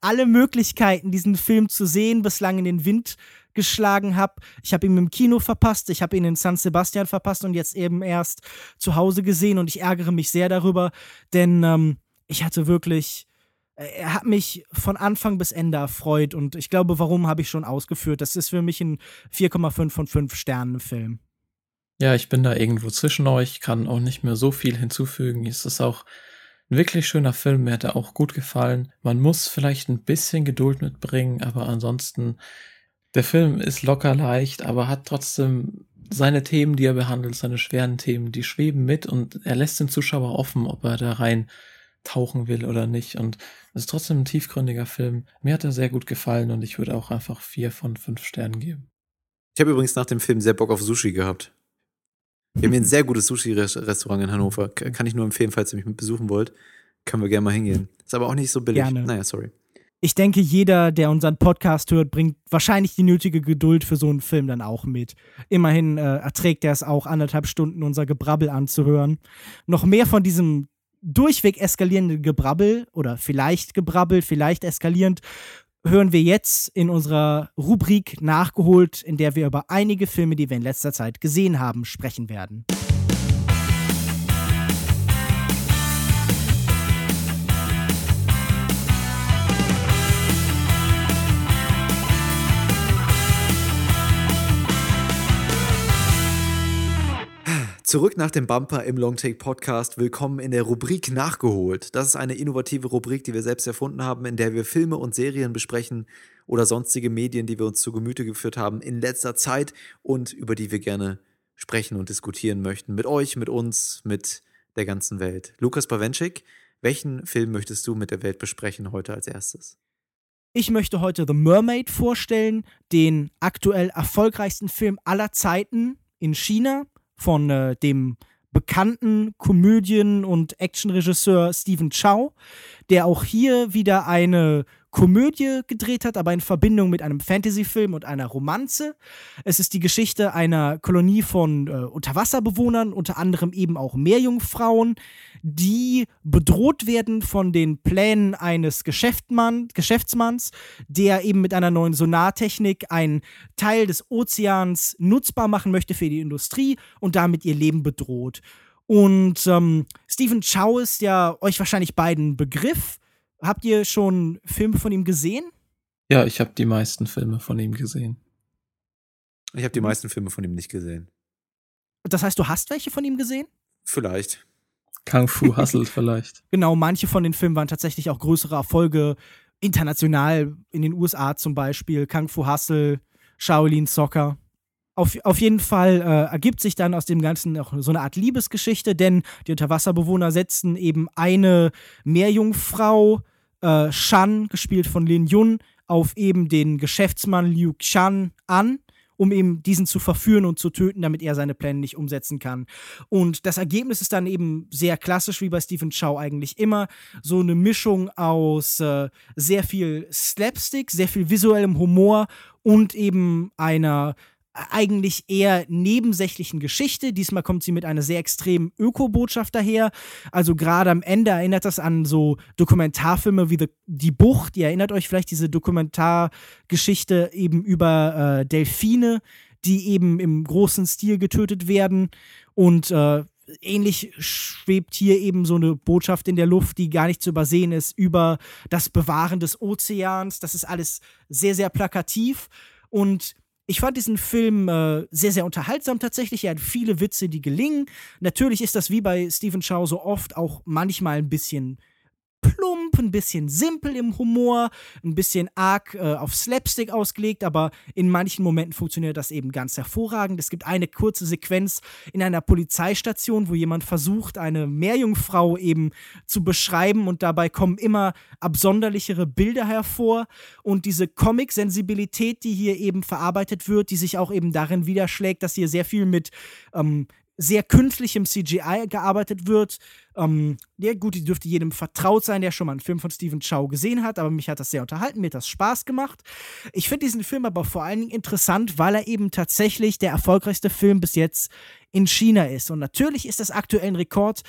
alle Möglichkeiten, diesen Film zu sehen, bislang in den Wind geschlagen habe. Ich habe ihn im Kino verpasst, ich habe ihn in San Sebastian verpasst und jetzt eben erst zu Hause gesehen und ich ärgere mich sehr darüber, denn ähm, ich hatte wirklich, äh, er hat mich von Anfang bis Ende erfreut und ich glaube, warum habe ich schon ausgeführt. Das ist für mich ein 4,5 von 5 Sternen Film. Ja, ich bin da irgendwo zwischen euch, kann auch nicht mehr so viel hinzufügen. Es ist auch ein wirklich schöner Film, mir hat er auch gut gefallen. Man muss vielleicht ein bisschen Geduld mitbringen, aber ansonsten, der Film ist locker leicht, aber hat trotzdem seine Themen, die er behandelt, seine schweren Themen, die schweben mit und er lässt den Zuschauer offen, ob er da rein tauchen will oder nicht. Und es ist trotzdem ein tiefgründiger Film. Mir hat er sehr gut gefallen und ich würde auch einfach vier von fünf Sternen geben. Ich habe übrigens nach dem Film sehr Bock auf Sushi gehabt. Wir haben hier ein sehr gutes Sushi-Restaurant in Hannover. Kann ich nur empfehlen, falls ihr mich mit besuchen wollt. Können wir gerne mal hingehen. Ist aber auch nicht so billig. Gerne. Naja, sorry. Ich denke, jeder, der unseren Podcast hört, bringt wahrscheinlich die nötige Geduld für so einen Film dann auch mit. Immerhin äh, erträgt er es auch, anderthalb Stunden unser Gebrabbel anzuhören. Noch mehr von diesem durchweg eskalierende Gebrabbel oder vielleicht Gebrabbel, vielleicht eskalierend, hören wir jetzt in unserer Rubrik nachgeholt, in der wir über einige Filme, die wir in letzter Zeit gesehen haben, sprechen werden. Zurück nach dem Bumper im Longtake Podcast. Willkommen in der Rubrik Nachgeholt. Das ist eine innovative Rubrik, die wir selbst erfunden haben, in der wir Filme und Serien besprechen oder sonstige Medien, die wir uns zu Gemüte geführt haben in letzter Zeit und über die wir gerne sprechen und diskutieren möchten. Mit euch, mit uns, mit der ganzen Welt. Lukas Bawenschik, welchen Film möchtest du mit der Welt besprechen heute als erstes? Ich möchte heute The Mermaid vorstellen, den aktuell erfolgreichsten Film aller Zeiten in China von äh, dem bekannten Komödien- und Actionregisseur Stephen Chow, der auch hier wieder eine Komödie gedreht hat, aber in Verbindung mit einem Fantasyfilm und einer Romanze. Es ist die Geschichte einer Kolonie von äh, Unterwasserbewohnern, unter anderem eben auch Meerjungfrauen, die bedroht werden von den Plänen eines Geschäftsmann, Geschäftsmanns, der eben mit einer neuen Sonartechnik einen Teil des Ozeans nutzbar machen möchte für die Industrie und damit ihr Leben bedroht. Und ähm, Stephen Chow ist ja euch wahrscheinlich beiden Begriff. Habt ihr schon Filme von ihm gesehen? Ja, ich habe die meisten Filme von ihm gesehen. Ich habe die meisten Filme von ihm nicht gesehen. Das heißt, du hast welche von ihm gesehen? Vielleicht. Kung Fu Hustle vielleicht. Genau, manche von den Filmen waren tatsächlich auch größere Erfolge international, in den USA zum Beispiel. Kung Fu Hustle, Shaolin Soccer. Auf, auf jeden Fall äh, ergibt sich dann aus dem Ganzen auch so eine Art Liebesgeschichte, denn die Unterwasserbewohner setzen eben eine Meerjungfrau, äh, Shan, gespielt von Lin Yun, auf eben den Geschäftsmann Liu Qian an um eben diesen zu verführen und zu töten, damit er seine Pläne nicht umsetzen kann. Und das Ergebnis ist dann eben sehr klassisch, wie bei Stephen Chow eigentlich immer, so eine Mischung aus äh, sehr viel Slapstick, sehr viel visuellem Humor und eben einer eigentlich eher nebensächlichen Geschichte. Diesmal kommt sie mit einer sehr extremen Öko-Botschaft daher. Also gerade am Ende erinnert das an so Dokumentarfilme wie The, Die Bucht. Ihr erinnert euch vielleicht diese Dokumentargeschichte eben über äh, Delfine, die eben im großen Stil getötet werden. Und äh, ähnlich schwebt hier eben so eine Botschaft in der Luft, die gar nicht zu übersehen ist, über das Bewahren des Ozeans. Das ist alles sehr, sehr plakativ. Und ich fand diesen Film äh, sehr, sehr unterhaltsam tatsächlich. Er hat viele Witze, die gelingen. Natürlich ist das wie bei Stephen Chow so oft auch manchmal ein bisschen plump, ein bisschen simpel im Humor, ein bisschen arg äh, auf Slapstick ausgelegt, aber in manchen Momenten funktioniert das eben ganz hervorragend. Es gibt eine kurze Sequenz in einer Polizeistation, wo jemand versucht, eine Meerjungfrau eben zu beschreiben und dabei kommen immer absonderlichere Bilder hervor und diese Comic-Sensibilität, die hier eben verarbeitet wird, die sich auch eben darin widerschlägt, dass hier sehr viel mit ähm, sehr künstlichem CGI gearbeitet wird. Ähm, ja, gut, die dürfte jedem vertraut sein, der schon mal einen Film von Stephen Chow gesehen hat, aber mich hat das sehr unterhalten, mir hat das Spaß gemacht. Ich finde diesen Film aber vor allen Dingen interessant, weil er eben tatsächlich der erfolgreichste Film bis jetzt in China ist. Und natürlich ist das aktuell ein Rekord,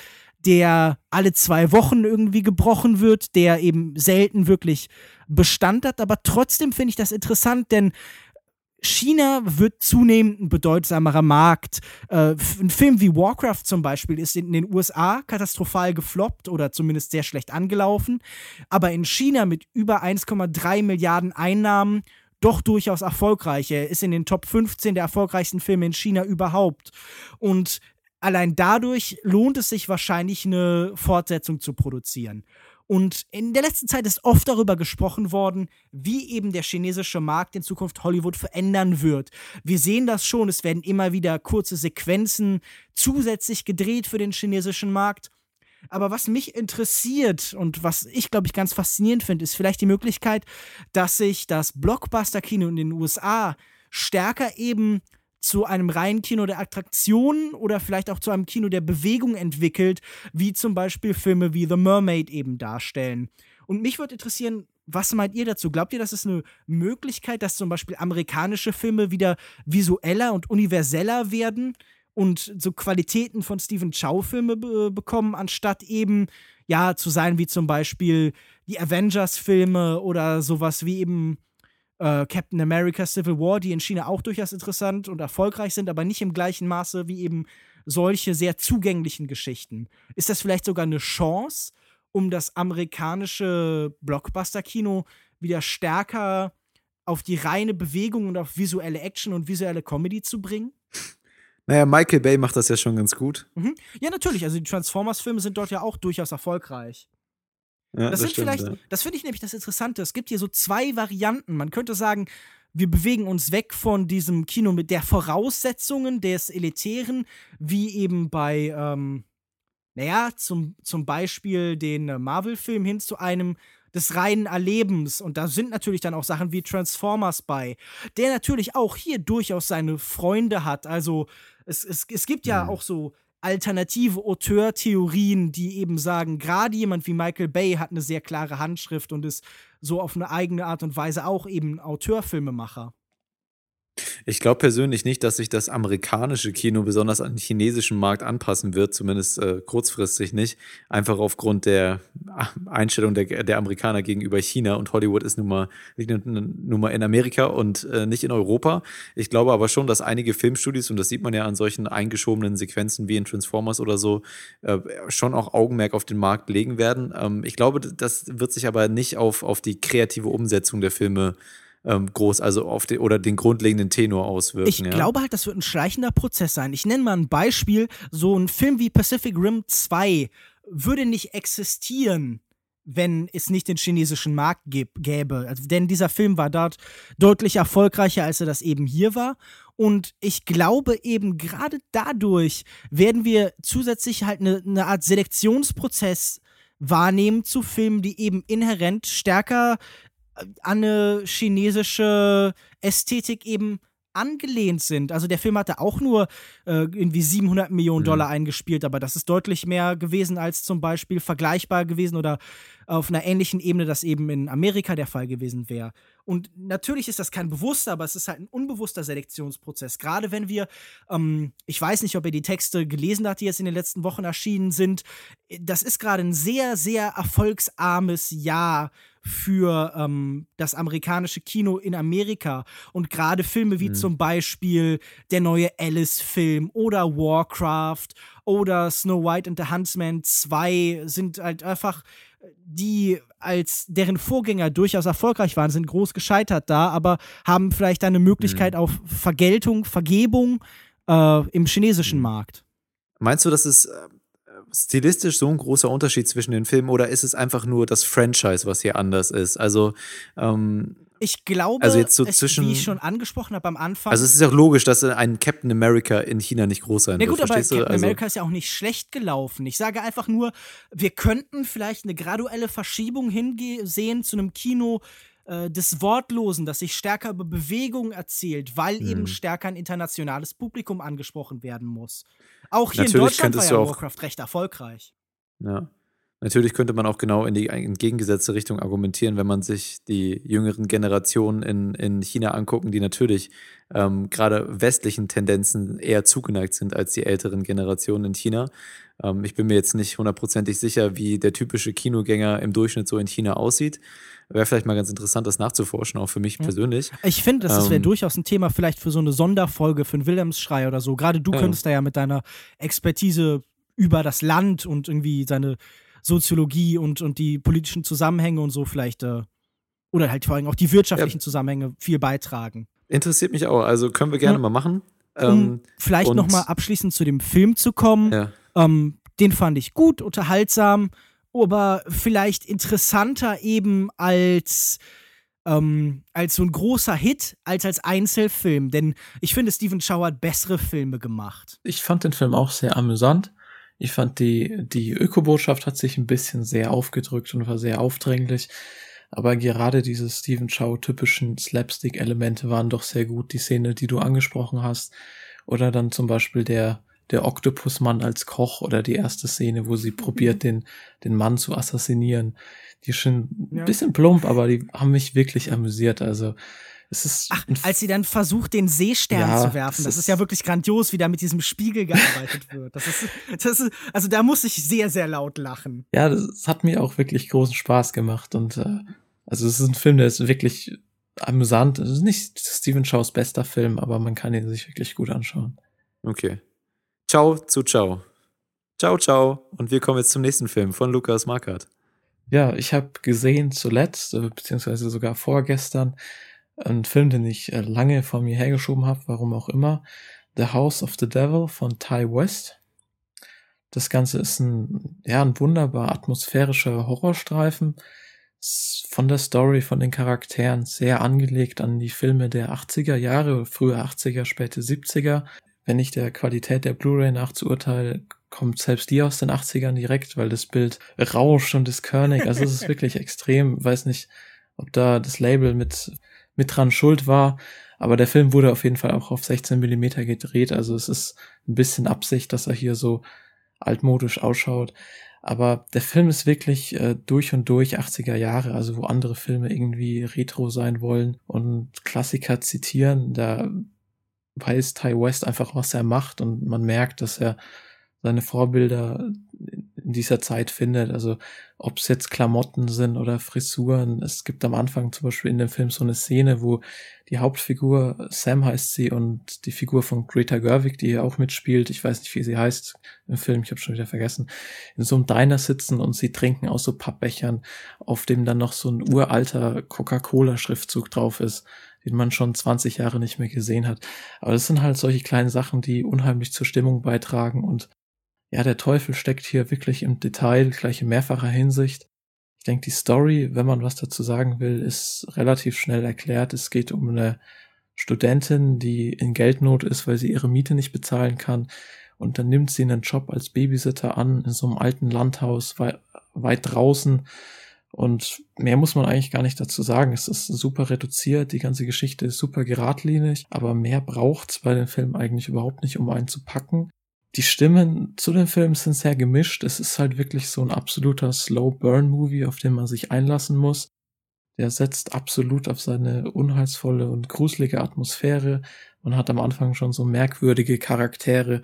der alle zwei Wochen irgendwie gebrochen wird, der eben selten wirklich Bestand hat, aber trotzdem finde ich das interessant, denn China wird zunehmend ein bedeutsamerer Markt. Äh, ein Film wie Warcraft zum Beispiel ist in den USA katastrophal gefloppt oder zumindest sehr schlecht angelaufen, aber in China mit über 1,3 Milliarden Einnahmen doch durchaus erfolgreich. Er ist in den Top 15 der erfolgreichsten Filme in China überhaupt. Und allein dadurch lohnt es sich wahrscheinlich, eine Fortsetzung zu produzieren. Und in der letzten Zeit ist oft darüber gesprochen worden, wie eben der chinesische Markt in Zukunft Hollywood verändern wird. Wir sehen das schon, es werden immer wieder kurze Sequenzen zusätzlich gedreht für den chinesischen Markt. Aber was mich interessiert und was ich, glaube ich, ganz faszinierend finde, ist vielleicht die Möglichkeit, dass sich das Blockbuster-Kino in den USA stärker eben zu einem reinen Kino der Attraktionen oder vielleicht auch zu einem Kino der Bewegung entwickelt, wie zum Beispiel Filme wie The Mermaid eben darstellen. Und mich würde interessieren, was meint ihr dazu? Glaubt ihr, das ist eine Möglichkeit, dass zum Beispiel amerikanische Filme wieder visueller und universeller werden und so Qualitäten von Stephen Chow-Filme be bekommen, anstatt eben ja zu sein wie zum Beispiel die Avengers-Filme oder sowas wie eben äh, Captain America Civil War, die in China auch durchaus interessant und erfolgreich sind, aber nicht im gleichen Maße wie eben solche sehr zugänglichen Geschichten. Ist das vielleicht sogar eine Chance, um das amerikanische Blockbuster-Kino wieder stärker auf die reine Bewegung und auf visuelle Action und visuelle Comedy zu bringen? Naja, Michael Bay macht das ja schon ganz gut. Mhm. Ja, natürlich. Also die Transformers-Filme sind dort ja auch durchaus erfolgreich. Ja, das, das sind stimmt, vielleicht, ja. das finde ich nämlich das Interessante. Es gibt hier so zwei Varianten. Man könnte sagen, wir bewegen uns weg von diesem Kino mit der Voraussetzungen des Elitären, wie eben bei, ähm, naja, zum, zum Beispiel den äh, Marvel-Film hin zu einem des reinen Erlebens. Und da sind natürlich dann auch Sachen wie Transformers bei, der natürlich auch hier durchaus seine Freunde hat. Also es, es, es gibt ja auch so alternative Auteurtheorien, die eben sagen, gerade jemand wie Michael Bay hat eine sehr klare Handschrift und ist so auf eine eigene Art und Weise auch eben Auteurfilmemacher. Ich glaube persönlich nicht, dass sich das amerikanische Kino besonders an den chinesischen Markt anpassen wird, zumindest äh, kurzfristig nicht. Einfach aufgrund der Einstellung der, der Amerikaner gegenüber China und Hollywood ist nun mal, nun mal in Amerika und äh, nicht in Europa. Ich glaube aber schon, dass einige Filmstudios, und das sieht man ja an solchen eingeschobenen Sequenzen wie in Transformers oder so, äh, schon auch Augenmerk auf den Markt legen werden. Ähm, ich glaube, das wird sich aber nicht auf, auf die kreative Umsetzung der Filme ähm, groß, also auf den oder den grundlegenden Tenor auswirken. Ich ja. glaube halt, das wird ein schleichender Prozess sein. Ich nenne mal ein Beispiel. So ein Film wie Pacific Rim 2 würde nicht existieren, wenn es nicht den chinesischen Markt gäb- gäbe. Also, denn dieser Film war dort deutlich erfolgreicher, als er das eben hier war. Und ich glaube eben gerade dadurch werden wir zusätzlich halt eine, eine Art Selektionsprozess wahrnehmen zu Filmen, die eben inhärent stärker an eine chinesische Ästhetik eben angelehnt sind. Also der Film hatte auch nur äh, irgendwie 700 Millionen Dollar mhm. eingespielt, aber das ist deutlich mehr gewesen als zum Beispiel vergleichbar gewesen oder auf einer ähnlichen Ebene das eben in Amerika der Fall gewesen wäre. Und natürlich ist das kein bewusster, aber es ist halt ein unbewusster Selektionsprozess. Gerade wenn wir, ähm, ich weiß nicht, ob ihr die Texte gelesen habt, die jetzt in den letzten Wochen erschienen sind. Das ist gerade ein sehr, sehr erfolgsarmes Jahr für ähm, das amerikanische Kino in Amerika. Und gerade Filme wie mhm. zum Beispiel der neue Alice-Film oder Warcraft oder Snow White and the Huntsman 2 sind halt einfach die als deren Vorgänger durchaus erfolgreich waren, sind groß gescheitert da, aber haben vielleicht eine Möglichkeit mhm. auf Vergeltung, Vergebung äh, im chinesischen mhm. Markt. Meinst du, dass es äh, stilistisch so ein großer Unterschied zwischen den Filmen oder ist es einfach nur das Franchise, was hier anders ist? Also ähm, ich glaube, also jetzt so es, zwischen, wie ich schon angesprochen habe am Anfang. Also es ist auch logisch, dass ein Captain America in China nicht groß sein wird. Ja gut, aber Captain also, America ist ja auch nicht schlecht gelaufen. Ich sage einfach nur, wir könnten vielleicht eine graduelle Verschiebung hinsehen zu einem Kino äh, des Wortlosen, das sich stärker über Bewegung erzählt, weil hm. eben stärker ein internationales Publikum angesprochen werden muss. Auch hier Natürlich in Deutschland war ja Warcraft recht erfolgreich. Ja. Natürlich könnte man auch genau in die entgegengesetzte Richtung argumentieren, wenn man sich die jüngeren Generationen in, in China angucken, die natürlich ähm, gerade westlichen Tendenzen eher zugeneigt sind als die älteren Generationen in China. Ähm, ich bin mir jetzt nicht hundertprozentig sicher, wie der typische Kinogänger im Durchschnitt so in China aussieht. Wäre vielleicht mal ganz interessant, das nachzuforschen, auch für mich ja. persönlich. Ich finde, das ähm, wäre durchaus ein Thema vielleicht für so eine Sonderfolge, für einen Wilhelmsschrei oder so. Gerade du könntest da ja mit deiner Expertise über das Land und irgendwie seine Soziologie und, und die politischen Zusammenhänge und so vielleicht, äh, oder halt vor allem auch die wirtschaftlichen ja. Zusammenhänge viel beitragen. Interessiert mich auch, also können wir gerne ja. mal machen. Um ähm, vielleicht nochmal abschließend zu dem Film zu kommen. Ja. Ähm, den fand ich gut, unterhaltsam, aber vielleicht interessanter eben als ähm, als so ein großer Hit als als Einzelfilm. Denn ich finde, Stephen Chow hat bessere Filme gemacht. Ich fand den Film auch sehr amüsant. Ich fand die, die Ökobotschaft hat sich ein bisschen sehr aufgedrückt und war sehr aufdringlich. Aber gerade diese Stephen Chow typischen Slapstick-Elemente waren doch sehr gut. Die Szene, die du angesprochen hast. Oder dann zum Beispiel der, der Oktopusmann als Koch oder die erste Szene, wo sie probiert, den, den Mann zu assassinieren. Die sind ein bisschen plump, aber die haben mich wirklich amüsiert. Also, es ist Ach, als sie dann versucht, den Seestern ja, zu werfen, das ist, ist, ja wirklich grandios, wie da mit diesem Spiegel gearbeitet wird. Das ist, das ist, also da muss ich sehr, sehr laut lachen. Ja, das hat mir auch wirklich großen Spaß gemacht und äh, also es ist ein Film, der ist wirklich amüsant. Es ist nicht Steven Chows bester Film, aber man kann ihn sich wirklich gut anschauen. Okay. Ciao zu Ciao. Ciao, ciao. Und wir kommen jetzt zum nächsten Film von Lukas Markert. Ja, ich habe gesehen zuletzt, äh, beziehungsweise sogar vorgestern, ein Film, den ich äh, lange vor mir hergeschoben habe, warum auch immer. The House of the Devil von Ty West. Das Ganze ist ein, ja, ein wunderbar atmosphärischer Horrorstreifen. Von der Story, von den Charakteren sehr angelegt an die Filme der 80er Jahre, frühe 80er, späte 70er. Wenn ich der Qualität der Blu-ray nachzuurteile, kommt selbst die aus den 80ern direkt, weil das Bild rauscht und ist körnig. Also es ist wirklich extrem. Weiß nicht, ob da das Label mit mit dran schuld war. Aber der Film wurde auf jeden Fall auch auf 16 Millimeter gedreht. Also es ist ein bisschen Absicht, dass er hier so altmodisch ausschaut. Aber der Film ist wirklich äh, durch und durch 80er Jahre, also wo andere Filme irgendwie retro sein wollen und Klassiker zitieren. Da weiß Ty West einfach, was er macht und man merkt, dass er seine Vorbilder in dieser Zeit findet. Also ob es jetzt Klamotten sind oder Frisuren. Es gibt am Anfang zum Beispiel in dem Film so eine Szene, wo die Hauptfigur, Sam heißt sie, und die Figur von Greta Gerwig, die hier auch mitspielt, ich weiß nicht, wie sie heißt im Film, ich habe schon wieder vergessen, in so einem Diner sitzen und sie trinken aus so Pappbechern, auf dem dann noch so ein uralter Coca-Cola-Schriftzug drauf ist den man schon 20 Jahre nicht mehr gesehen hat. Aber das sind halt solche kleinen Sachen, die unheimlich zur Stimmung beitragen und ja, der Teufel steckt hier wirklich im Detail, gleich in mehrfacher Hinsicht. Ich denke, die Story, wenn man was dazu sagen will, ist relativ schnell erklärt. Es geht um eine Studentin, die in Geldnot ist, weil sie ihre Miete nicht bezahlen kann. Und dann nimmt sie einen Job als Babysitter an in so einem alten Landhaus weit, draußen. Und mehr muss man eigentlich gar nicht dazu sagen. Es ist super reduziert, die ganze Geschichte ist super geradlinig, aber mehr braucht's bei den Filmen eigentlich überhaupt nicht, um einen zu packen. Die Stimmen zu den Filmen sind sehr gemischt. Es ist halt wirklich so ein absoluter Slow-Burn-Movie, auf den man sich einlassen muss. Der setzt absolut auf seine unheilsvolle und gruselige Atmosphäre. Man hat am Anfang schon so merkwürdige Charaktere,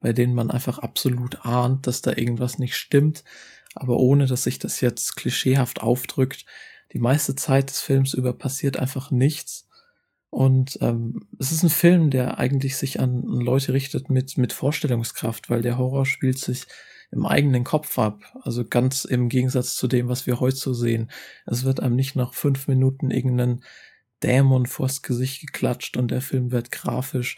bei denen man einfach absolut ahnt, dass da irgendwas nicht stimmt aber ohne dass sich das jetzt klischeehaft aufdrückt. Die meiste Zeit des Films über passiert einfach nichts. Und ähm, es ist ein Film, der eigentlich sich an Leute richtet mit, mit Vorstellungskraft, weil der Horror spielt sich im eigenen Kopf ab. Also ganz im Gegensatz zu dem, was wir heute so sehen. Es wird einem nicht nach fünf Minuten irgendeinen Dämon vors Gesicht geklatscht und der Film wird grafisch.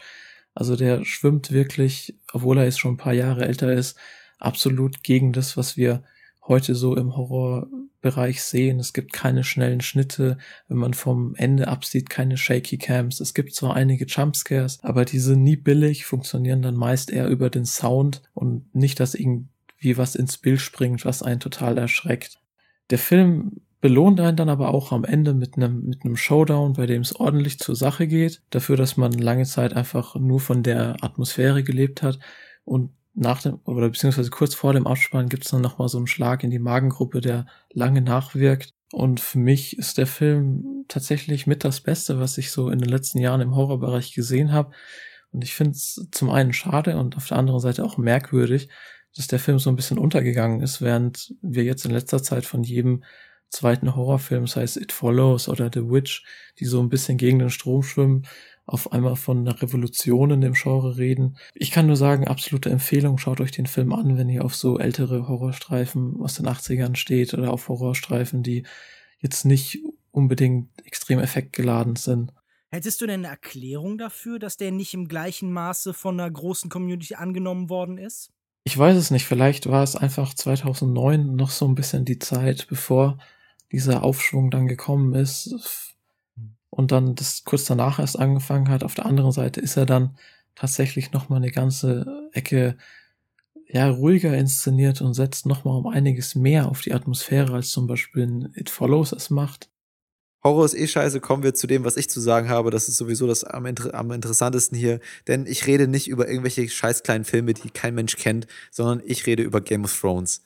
Also der schwimmt wirklich, obwohl er jetzt schon ein paar Jahre älter ist, absolut gegen das, was wir heute so im Horrorbereich sehen. Es gibt keine schnellen Schnitte, wenn man vom Ende absieht, keine shaky Cams. Es gibt zwar einige Jumpscares, aber die sind nie billig, funktionieren dann meist eher über den Sound und nicht, dass irgendwie was ins Bild springt, was einen total erschreckt. Der Film belohnt einen dann aber auch am Ende mit einem mit einem Showdown, bei dem es ordentlich zur Sache geht, dafür, dass man lange Zeit einfach nur von der Atmosphäre gelebt hat und nach dem, oder beziehungsweise kurz vor dem Abspann gibt es dann nochmal so einen Schlag in die Magengruppe, der lange nachwirkt. Und für mich ist der Film tatsächlich mit das Beste, was ich so in den letzten Jahren im Horrorbereich gesehen habe. Und ich finde es zum einen schade und auf der anderen Seite auch merkwürdig, dass der Film so ein bisschen untergegangen ist, während wir jetzt in letzter Zeit von jedem zweiten Horrorfilm, sei es It Follows oder The Witch, die so ein bisschen gegen den Strom schwimmen, auf einmal von einer Revolution in dem Genre reden. Ich kann nur sagen, absolute Empfehlung, schaut euch den Film an, wenn ihr auf so ältere Horrorstreifen aus den 80ern steht oder auf Horrorstreifen, die jetzt nicht unbedingt extrem effektgeladen sind. Hättest du denn eine Erklärung dafür, dass der nicht im gleichen Maße von einer großen Community angenommen worden ist? Ich weiß es nicht, vielleicht war es einfach 2009 noch so ein bisschen die Zeit, bevor dieser Aufschwung dann gekommen ist und dann das kurz danach erst angefangen hat. Auf der anderen Seite ist er dann tatsächlich noch mal eine ganze Ecke ja ruhiger inszeniert und setzt noch mal um einiges mehr auf die Atmosphäre als zum Beispiel in It Follows es macht. Horror ist eh scheiße, kommen wir zu dem, was ich zu sagen habe. Das ist sowieso das am, am, interessantesten hier. Denn ich rede nicht über irgendwelche scheiß kleinen Filme, die kein Mensch kennt, sondern ich rede über Game of Thrones.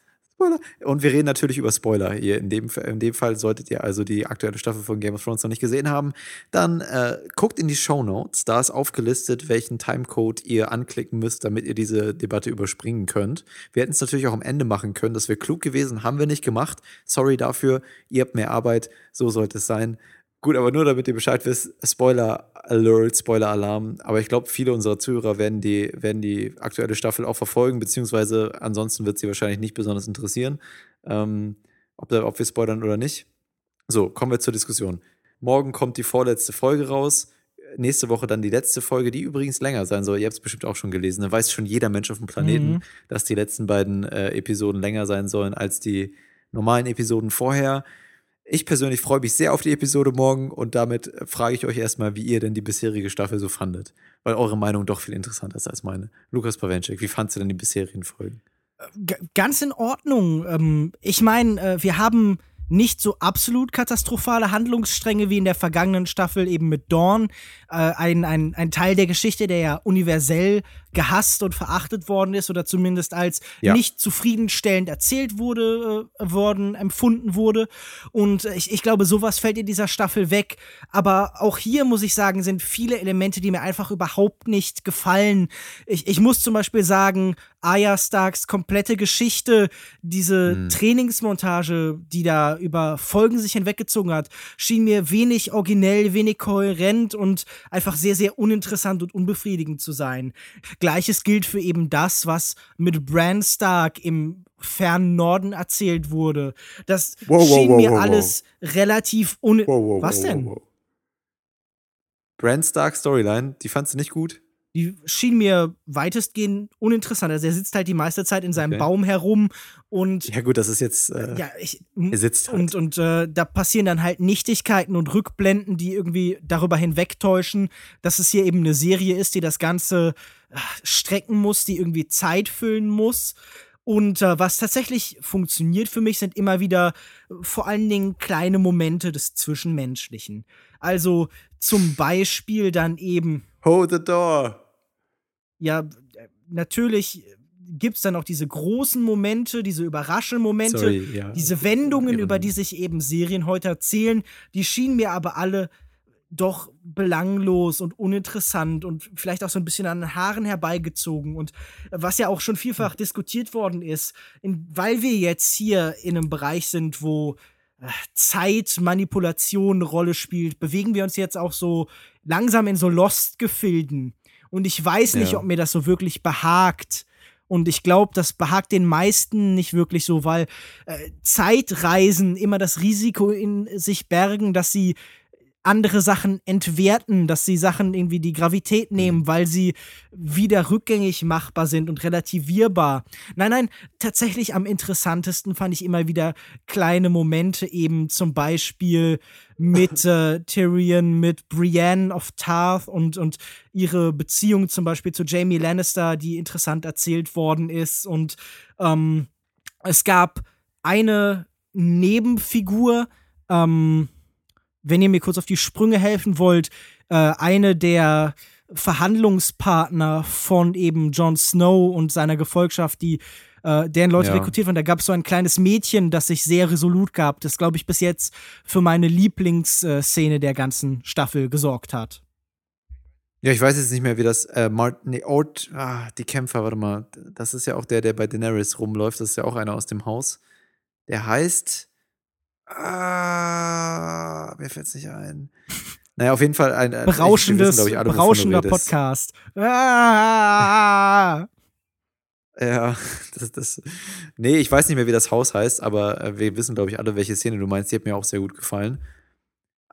Und wir reden natürlich über Spoiler hier. In dem, in dem Fall solltet ihr also die aktuelle Staffel von Game of Thrones noch nicht gesehen haben. Dann äh, guckt in die Show Notes. Da ist aufgelistet, welchen Timecode ihr anklicken müsst, damit ihr diese Debatte überspringen könnt. Wir hätten es natürlich auch am Ende machen können. Das wäre klug gewesen. Haben wir nicht gemacht. Sorry dafür. Ihr habt mehr Arbeit. So sollte es sein. Gut, aber nur damit ihr Bescheid wisst, Spoiler Alert, Spoiler Alarm. Aber ich glaube, viele unserer Zuhörer werden die, werden die aktuelle Staffel auch verfolgen, beziehungsweise ansonsten wird sie wahrscheinlich nicht besonders interessieren, ähm, ob, da, ob wir spoilern oder nicht. So, kommen wir zur Diskussion. Morgen kommt die vorletzte Folge raus. Nächste Woche dann die letzte Folge, die übrigens länger sein soll. Ihr habt es bestimmt auch schon gelesen. Da weiß schon jeder Mensch auf dem Planeten, mhm. dass die letzten beiden äh, Episoden länger sein sollen als die normalen Episoden vorher. Ich persönlich freue mich sehr auf die Episode morgen und damit äh, frage ich euch erstmal, wie ihr denn die bisherige Staffel so fandet. Weil eure Meinung doch viel interessanter ist als meine. Lukas Pawenschek, wie fandst du denn die bisherigen Folgen? G ganz in Ordnung. Ähm, ich meine, äh, wir haben nicht so absolut katastrophale Handlungsstränge wie in der vergangenen Staffel eben mit Dawn. Äh, ein, ein, ein Teil der Geschichte, der ja universell gehasst und verachtet worden ist oder zumindest als ja. nicht zufriedenstellend erzählt wurde, äh, worden, empfunden wurde. Und ich, ich glaube, sowas fällt in dieser Staffel weg. Aber auch hier muss ich sagen, sind viele Elemente, die mir einfach überhaupt nicht gefallen. Ich, ich muss zum Beispiel sagen, Arya Starks komplette Geschichte, diese mhm. Trainingsmontage, die da über Folgen sich hinweggezogen hat, schien mir wenig originell, wenig kohärent und einfach sehr, sehr uninteressant und unbefriedigend zu sein. Gleiches gilt für eben das, was mit Bran Stark im fernen Norden erzählt wurde. Das wow, schien wow, mir wow, alles relativ un. was denn? Bran Stark Storyline, die fandst du nicht gut? Die schien mir weitestgehend uninteressant. Also er sitzt halt die meiste Zeit in seinem okay. Baum herum und ja gut, das ist jetzt äh, ja ich, er sitzt halt. und und äh, da passieren dann halt Nichtigkeiten und Rückblenden, die irgendwie darüber hinwegtäuschen, dass es hier eben eine Serie ist, die das Ganze äh, strecken muss, die irgendwie Zeit füllen muss Und äh, was tatsächlich funktioniert für mich, sind immer wieder vor allen Dingen kleine Momente des Zwischenmenschlichen. Also zum Beispiel dann eben. Hold the door. Ja, natürlich gibt es dann auch diese großen Momente, diese Überraschungsmomente, ja. diese Wendungen, über die sich eben Serien heute erzählen, die schienen mir aber alle doch belanglos und uninteressant und vielleicht auch so ein bisschen an den Haaren herbeigezogen. Und was ja auch schon vielfach diskutiert worden ist, in, weil wir jetzt hier in einem Bereich sind, wo äh, Zeitmanipulation eine Rolle spielt, bewegen wir uns jetzt auch so langsam in so Lost-Gefilden. Und ich weiß nicht, Ja. ob mir das so wirklich behagt. Und ich glaube, das behagt den meisten nicht wirklich so, weil äh, Zeitreisen immer das Risiko in sich bergen, dass sie andere Sachen entwerten, dass sie Sachen irgendwie die Gravität nehmen, weil sie wieder rückgängig machbar sind und relativierbar. Nein, nein, tatsächlich am interessantesten fand ich immer wieder kleine Momente, eben zum Beispiel mit äh, Tyrion, mit Brienne of Tarth und, und ihre Beziehung zum Beispiel zu Jamie Lannister, die interessant erzählt worden ist. Und ähm, es gab eine Nebenfigur, ähm, wenn ihr mir kurz auf die Sprünge helfen wollt, äh, eine der Verhandlungspartner von eben Jon Snow und seiner Gefolgschaft, die äh, deren Leute Ja. rekrutiert waren. Da gab es so ein kleines Mädchen, das sich sehr resolut gab, das, glaube ich, bis jetzt für meine Lieblingsszene der ganzen Staffel gesorgt hat. Ja, ich weiß jetzt nicht mehr, wie das, äh, Martin, nee, Ort, ah, die Kämpfer, warte mal, das ist ja auch der, der bei Daenerys rumläuft, das ist ja auch einer aus dem Haus. Der heißt, ah, mir fällt's nicht ein. Naja, auf jeden Fall ein, ein Berauschendes, wissen, ich, alle, berauschender. Podcast. Ah! Ja, das, das, nee, ich weiß nicht mehr, wie das Haus heißt, aber äh, wir wissen, glaube ich, alle, welche Szene du meinst. Die hat mir auch sehr gut gefallen.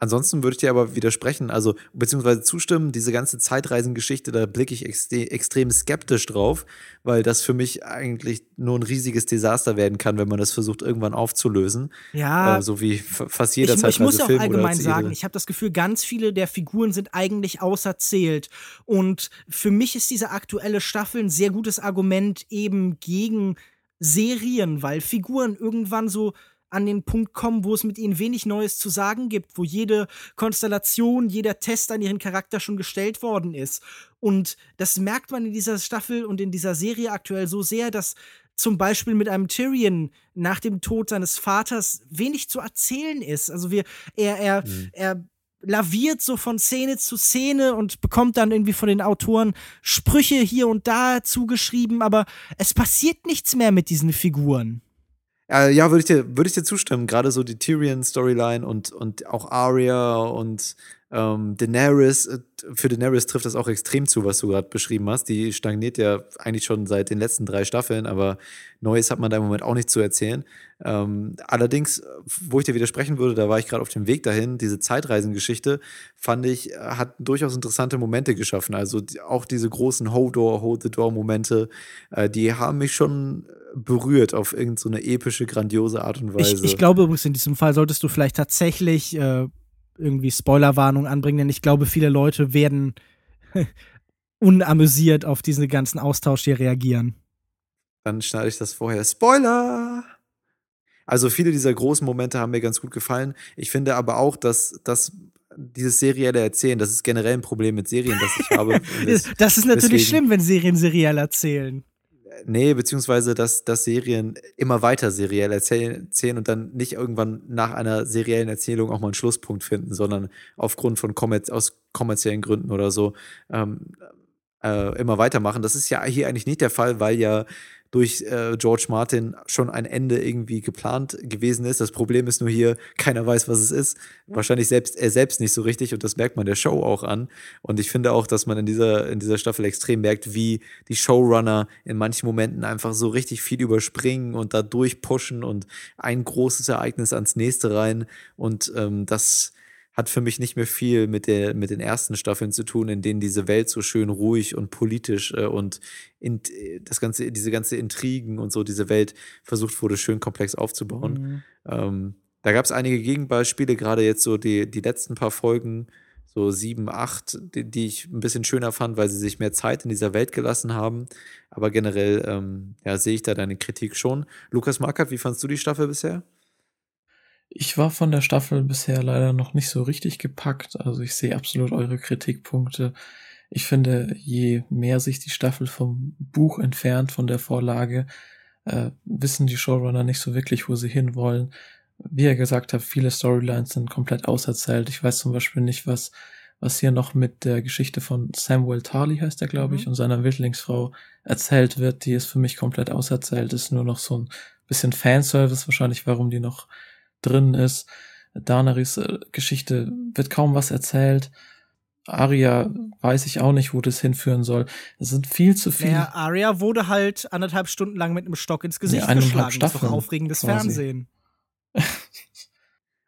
Ansonsten würde ich dir aber widersprechen, also beziehungsweise zustimmen, diese ganze Zeitreisengeschichte, da blicke ich extre extrem skeptisch drauf, weil das für mich eigentlich nur ein riesiges Desaster werden kann, wenn man das versucht, irgendwann aufzulösen. Ja, Äh, so wie fast jeder ich, ich muss auch Zeitreisefilm oder allgemein sagen, ich habe das Gefühl, ganz viele der Figuren sind eigentlich auserzählt. Und für mich ist diese aktuelle Staffel ein sehr gutes Argument eben gegen Serien, weil Figuren irgendwann so an den Punkt kommen, wo es mit ihnen wenig Neues zu sagen gibt, wo jede Konstellation, jeder Test an ihren Charakter schon gestellt worden ist. Und das merkt man in dieser Staffel und in dieser Serie aktuell so sehr, dass zum Beispiel mit einem Tyrion nach dem Tod seines Vaters wenig zu erzählen ist. Also wir, er, er, er laviert so von Szene zu Szene und bekommt dann irgendwie von den Autoren Sprüche hier und da zugeschrieben, aber es passiert nichts mehr mit diesen Figuren. Äh, ja, würde ich dir, würde ich dir zustimmen. Gerade so die Tyrion-Storyline und, und auch Arya und ähm, Daenerys. äh, Für Daenerys trifft das auch extrem zu, was du gerade beschrieben hast. Die stagniert ja eigentlich schon seit den letzten drei Staffeln, aber Neues hat man da im Moment auch nicht zu erzählen. Ähm, allerdings, äh, wo ich dir widersprechen würde, da war ich gerade auf dem Weg dahin. Diese Zeitreisengeschichte fand ich, äh, hat durchaus interessante Momente geschaffen. Also auch diese großen Hold-Door, Hold-the-Door-Momente, äh, die haben mich schon berührt auf irgendeine so epische, grandiose Art und Weise. Ich, ich glaube übrigens, in diesem Fall solltest du vielleicht tatsächlich äh, irgendwie Spoilerwarnung anbringen, denn ich glaube, viele Leute werden unamüsiert auf diesen ganzen Austausch hier reagieren. Dann schneide ich das vorher. Spoiler! Also viele dieser großen Momente haben mir ganz gut gefallen. Ich finde aber auch, dass, dass dieses serielle Erzählen, das ist generell ein Problem mit Serien, das ich habe. Das, das- das ist natürlich schlimm, wenn Serien seriell erzählen. Nee, beziehungsweise, dass, dass Serien immer weiter seriell erzählen, erzählen und dann nicht irgendwann nach einer seriellen Erzählung auch mal einen Schlusspunkt finden, sondern aufgrund von kommerz aus kommerziellen Gründen oder so ähm, äh, immer weitermachen. Das ist ja hier eigentlich nicht der Fall, weil ja durch äh, George Martin schon ein Ende irgendwie geplant gewesen ist. Das Problem ist nur hier, keiner weiß, was es ist. Wahrscheinlich selbst er selbst nicht so richtig und das merkt man der Show auch an. Und ich finde auch, dass man in dieser, in dieser Staffel extrem merkt, wie die Showrunner in manchen Momenten einfach so richtig viel überspringen und da durchpushen und ein großes Ereignis ans nächste rein. Und ähm, das hat für mich nicht mehr viel mit, der, mit den ersten Staffeln zu tun, in denen diese Welt so schön ruhig und politisch äh, und in, äh, das ganze, diese ganze Intrigen und so, diese Welt versucht wurde, schön komplex aufzubauen. Ähm, da gab es einige Gegenbeispiele, gerade jetzt so die, die letzten paar Folgen, so sieben, acht, die, die, ich ein bisschen schöner fand, weil sie sich mehr Zeit in dieser Welt gelassen haben. Aber generell, ähm, ja, sehe ich da deine Kritik schon. Lukas Markert, wie fandst du die Staffel bisher? Ich war von der Staffel bisher leider noch nicht so richtig gepackt. Also ich sehe absolut eure Kritikpunkte. Ich finde, je mehr sich die Staffel vom Buch entfernt, von der Vorlage, äh, wissen die Showrunner nicht so wirklich, wo sie hinwollen. Wie er gesagt hat, viele Storylines sind komplett auserzählt. Ich weiß zum Beispiel nicht, was, was hier noch mit der Geschichte von Samuel Tarley heißt er, glaube ich, mhm. und seiner Wildlingsfrau erzählt wird. Die ist für mich komplett auserzählt. Ist nur noch so ein bisschen Fanservice wahrscheinlich, warum die noch drin ist. Daenerys äh, Geschichte wird kaum was erzählt. Aria weiß ich auch nicht, wo das hinführen soll. Es sind viel zu viele. Naja, Aria wurde halt anderthalb Stunden lang mit einem Stock ins Gesicht ja, geschlagen. Das ist doch aufregendes quasi. Fernsehen.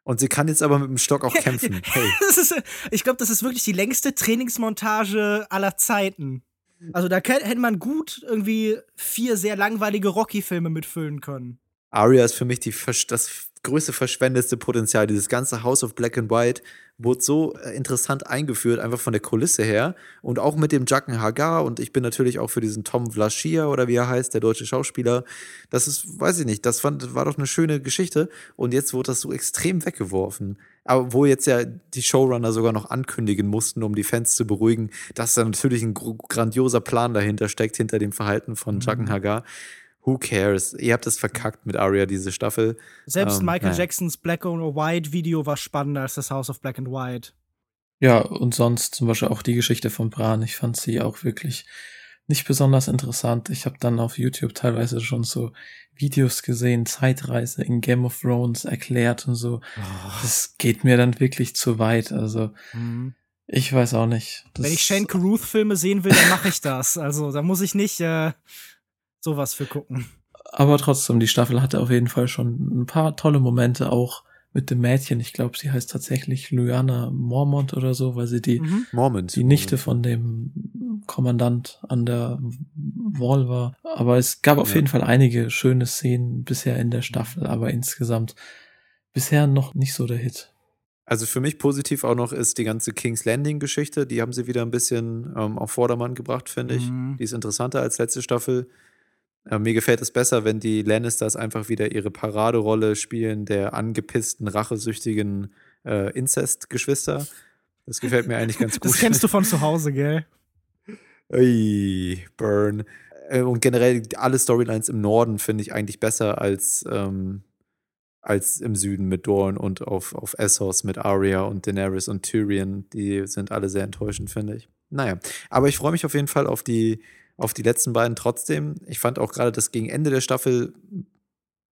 Und sie kann jetzt aber mit dem Stock auch kämpfen. Hey. ist, ich glaube, das ist wirklich die längste Trainingsmontage aller Zeiten. Also da hätte man gut irgendwie vier sehr langweilige Rocky-Filme mitfüllen können. Aria ist für mich die, das größte verschwendeste Potenzial. Dieses ganze House of Black and White wurde so äh, interessant eingeführt, einfach von der Kulisse her. Und auch mit dem Jacken Hagar. Und ich bin natürlich auch für diesen Tom Vlaschia oder wie er heißt, der deutsche Schauspieler. Das ist, weiß ich nicht, das fand, war doch eine schöne Geschichte. Und jetzt wurde das so extrem weggeworfen. Aber wo jetzt ja die Showrunner sogar noch ankündigen mussten, um die Fans zu beruhigen, dass da natürlich ein grandioser Plan dahinter steckt, hinter dem Verhalten von mhm. Jacken Hagar who cares? Ihr habt es verkackt mit Aria, diese Staffel. Selbst ähm, Michael nein. Jacksons Black and White Video war spannender als das House of Black and White. Ja, und sonst zum Beispiel auch die Geschichte von Bran. Ich fand sie auch wirklich nicht besonders interessant. Ich habe dann auf YouTube teilweise schon so Videos gesehen, Zeitreise in Game of Thrones erklärt und so. Oh. Das geht mir dann wirklich zu weit. Also mhm. ich weiß auch nicht. Wenn ich Shane Carruth Filme sehen will, dann mache ich das. Also da muss ich nicht äh, sowas für gucken. Aber trotzdem, die Staffel hatte auf jeden Fall schon ein paar tolle Momente, auch mit dem Mädchen. Ich glaube, sie heißt tatsächlich Luana Mormont oder so, weil sie die, mhm. Mormont, die Nichte von dem Kommandant an der Wall war. Aber es gab auf ja. jeden Fall einige schöne Szenen bisher in der Staffel, aber insgesamt bisher noch nicht so der Hit. Also für mich positiv auch noch ist die ganze King's Landing Geschichte. Die haben sie wieder ein bisschen ähm, auf Vordermann gebracht, finde ich. Mhm. Die ist interessanter als letzte Staffel. Äh, mir gefällt es besser, wenn die Lannisters einfach wieder ihre Paraderolle spielen, der angepissten, rachesüchtigen äh, Inzest-Geschwister. Das gefällt mir eigentlich ganz gut. Das kennst du von zu Hause, gell? Ui, Burn. Äh, und generell alle Storylines im Norden finde ich eigentlich besser als, ähm, als im Süden mit Dorn und auf, auf Essos mit Arya und Daenerys und Tyrion. Die sind alle sehr enttäuschend, finde ich. Naja, aber ich freue mich auf jeden Fall auf die auf die letzten beiden trotzdem. Ich fand auch gerade, dass gegen Ende der Staffel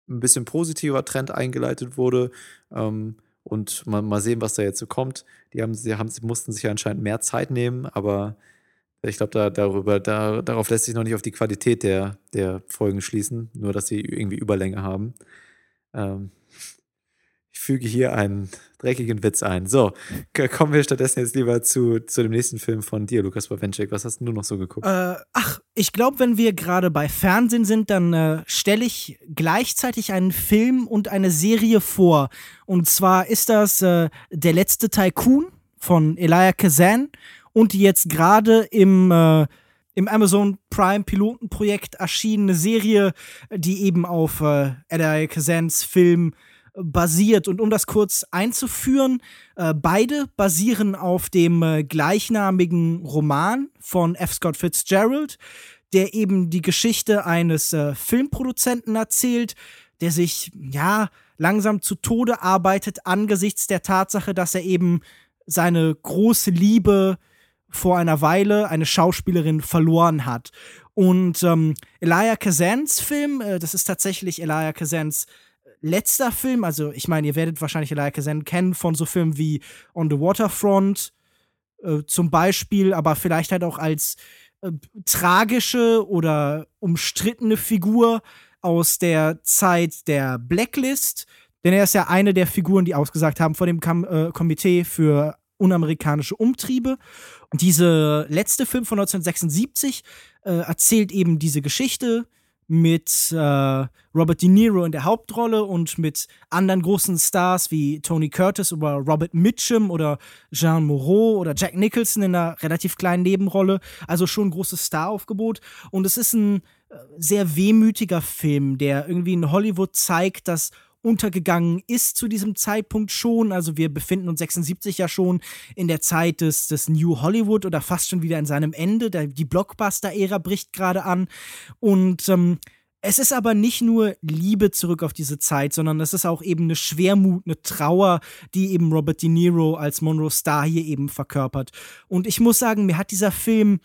ein bisschen positiver Trend eingeleitet wurde. Ähm, und mal, mal sehen, was da jetzt so kommt. Die haben, sie haben, sie mussten sich anscheinend mehr Zeit nehmen, aber ich glaube, da, darüber, da, darauf lässt sich noch nicht auf die Qualität der, der Folgen schließen, nur dass sie irgendwie Überlänge haben. Ähm, füge hier einen dreckigen Witz ein. So, kommen wir stattdessen jetzt lieber zu, zu dem nächsten Film von dir, Lukas Bawenschik. Was hast du noch so geguckt? Äh, ach, ich glaube, wenn wir gerade bei Fernsehen sind, dann äh, stelle ich gleichzeitig einen Film und eine Serie vor. Und zwar ist das äh, Der letzte Tycoon von Elia Kazan und die jetzt gerade im äh, im Amazon Prime Pilotenprojekt erschienene Serie, die eben auf äh, Elia Kazans Film basiert. Und um das kurz einzuführen, äh, beide basieren auf dem äh, gleichnamigen Roman von F. Scott Fitzgerald, der eben die Geschichte eines äh, Filmproduzenten erzählt, der sich, ja, langsam zu Tode arbeitet angesichts der Tatsache, dass er eben seine große Liebe vor einer Weile, eine Schauspielerin, verloren hat. Und ähm, Elia Kazans Film, äh, das ist tatsächlich Elia Kazans letzter Film, also ich meine, ihr werdet wahrscheinlich Elia Kazan kennen von so Filmen wie On the Waterfront äh, zum Beispiel, aber vielleicht halt auch als äh, tragische oder umstrittene Figur aus der Zeit der Blacklist. Denn er ist ja eine der Figuren, die ausgesagt haben vor dem Kam äh, Komitee für unamerikanische Umtriebe. Und dieser letzte Film von 1976 äh, erzählt eben diese Geschichte mit äh, Robert De Niro in der Hauptrolle und mit anderen großen Stars wie Tony Curtis oder Robert Mitchum oder Jean Moreau oder Jack Nicholson in einer relativ kleinen Nebenrolle. Also schon ein großes Staraufgebot. Und es ist ein äh, sehr wehmütiger Film, der irgendwie in Hollywood zeigt, dass untergegangen ist zu diesem Zeitpunkt schon. Also wir befinden uns 76 ja schon in der Zeit des, des New Hollywood oder fast schon wieder in seinem Ende. Der, die Blockbuster-Ära bricht gerade an. Und ähm, es ist aber nicht nur Liebe zurück auf diese Zeit, sondern es ist auch eben eine Schwermut, eine Trauer, die eben Robert De Niro als Monroe Star hier eben verkörpert. Und ich muss sagen, mir hat dieser Film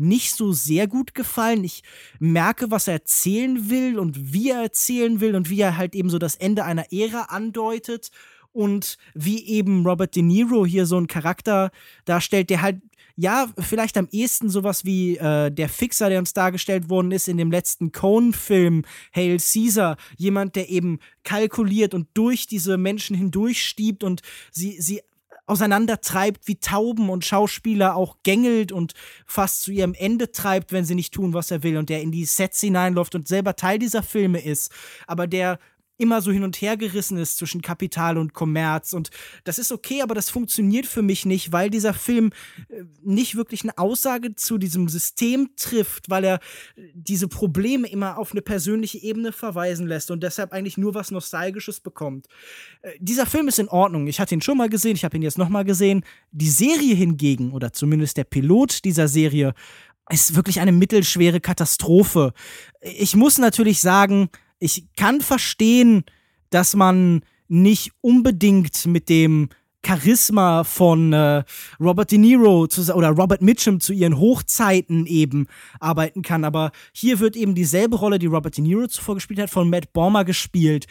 nicht so sehr gut gefallen. Ich merke, was er erzählen will und wie er erzählen will und wie er halt eben so das Ende einer Ära andeutet und wie eben Robert De Niro hier so einen Charakter darstellt, der halt ja, vielleicht am ehesten sowas wie äh, der Fixer, der uns dargestellt worden ist in dem letzten Cohn-Film Hail Caesar. Jemand, der eben kalkuliert und durch diese Menschen hindurchstiebt und sie, sie auseinandertreibt wie Tauben und Schauspieler auch gängelt und fast zu ihrem Ende treibt, wenn sie nicht tun, was er will und der in die Sets hineinläuft und selber Teil dieser Filme ist, aber der immer so hin und her gerissen ist zwischen Kapital und Kommerz. Und das ist okay, aber das funktioniert für mich nicht, weil dieser Film äh, nicht wirklich eine Aussage zu diesem System trifft, weil er äh, diese Probleme immer auf eine persönliche Ebene verweisen lässt und deshalb eigentlich nur was Nostalgisches bekommt. Äh, dieser Film ist in Ordnung. Ich hatte ihn schon mal gesehen, ich habe ihn jetzt nochmal gesehen. Die Serie hingegen, oder zumindest der Pilot dieser Serie, ist wirklich eine mittelschwere Katastrophe. Ich muss natürlich sagen, ich kann verstehen, dass man nicht unbedingt mit dem Charisma von äh, Robert De Niro zu, oder Robert Mitchum zu ihren Hochzeiten eben arbeiten kann. Aber hier wird eben dieselbe Rolle, die Robert De Niro zuvor gespielt hat, von Matt Bomber gespielt,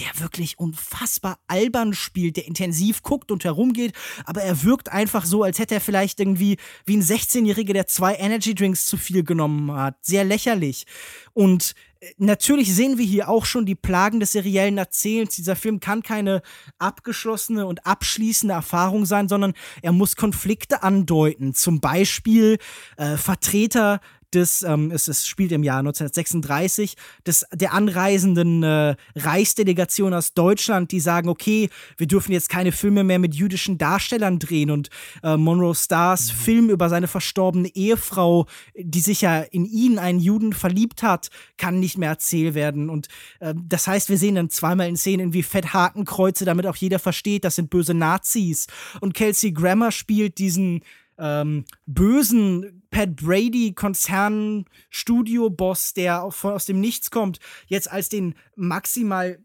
der wirklich unfassbar albern spielt, der intensiv guckt und herumgeht, aber er wirkt einfach so, als hätte er vielleicht irgendwie wie ein 16-Jähriger, der zwei Energy Drinks zu viel genommen hat. Sehr lächerlich. Und äh, natürlich sehen wir hier auch schon die Plagen des seriellen Erzählens. Dieser Film kann keine abgeschlossene und abschließende Erfahrung sein, sondern er muss Konflikte andeuten. Zum Beispiel äh, Vertreter des, ähm, es, es spielt im Jahr 1936, des, der anreisenden äh, Reichsdelegation aus Deutschland, die sagen, okay, wir dürfen jetzt keine Filme mehr mit jüdischen Darstellern drehen und äh, Monroe Stars mhm. Film über seine verstorbene Ehefrau, die sich ja in ihn, einen Juden, verliebt hat, kann nicht mehr erzählt werden. Und äh, das heißt, wir sehen dann zweimal in Szenen wie Fetthakenkreuze, damit auch jeder versteht, das sind böse Nazis. Und Kelsey Grammer spielt diesen ähm, bösen Pat Brady Konzern Studio Boss, der aus dem Nichts kommt, jetzt als den maximal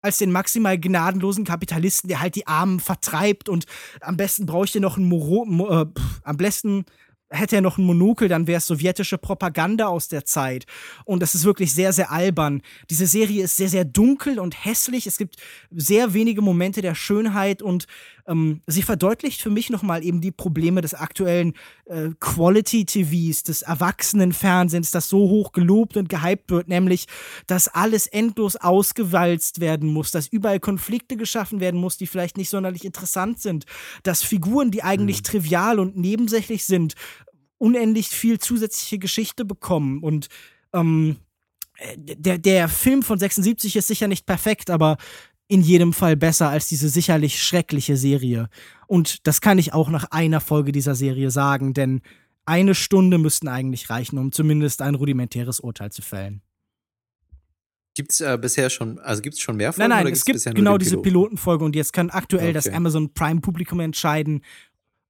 als den maximal gnadenlosen Kapitalisten, der halt die Armen vertreibt und am besten bräuchte noch einen Moro, äh, pff, am besten hätte er noch ein Monokel, dann wäre es sowjetische Propaganda aus der Zeit. Und das ist wirklich sehr, sehr albern. Diese Serie ist sehr, sehr dunkel und hässlich. Es gibt sehr wenige Momente der Schönheit und ähm, sie verdeutlicht für mich nochmal eben die Probleme des aktuellen äh, Quality-TVs, des Erwachsenenfernsehens, das so hoch gelobt und gehypt wird, nämlich, dass alles endlos ausgewalzt werden muss, dass überall Konflikte geschaffen werden muss, die vielleicht nicht sonderlich interessant sind, dass Figuren, die eigentlich mhm. trivial und nebensächlich sind, unendlich viel zusätzliche Geschichte bekommen und ähm, der, der Film von 76 ist sicher nicht perfekt, aber in jedem Fall besser als diese sicherlich schreckliche Serie. Und das kann ich auch nach einer Folge dieser Serie sagen, denn eine Stunde müssten eigentlich reichen, um zumindest ein rudimentäres Urteil zu fällen. Gibt es äh, bisher schon, also gibt es schon mehr Folgen? Nein, nein, es gibt genau diese Pilotenfolge und jetzt kann aktuell okay. das Amazon Prime Publikum entscheiden,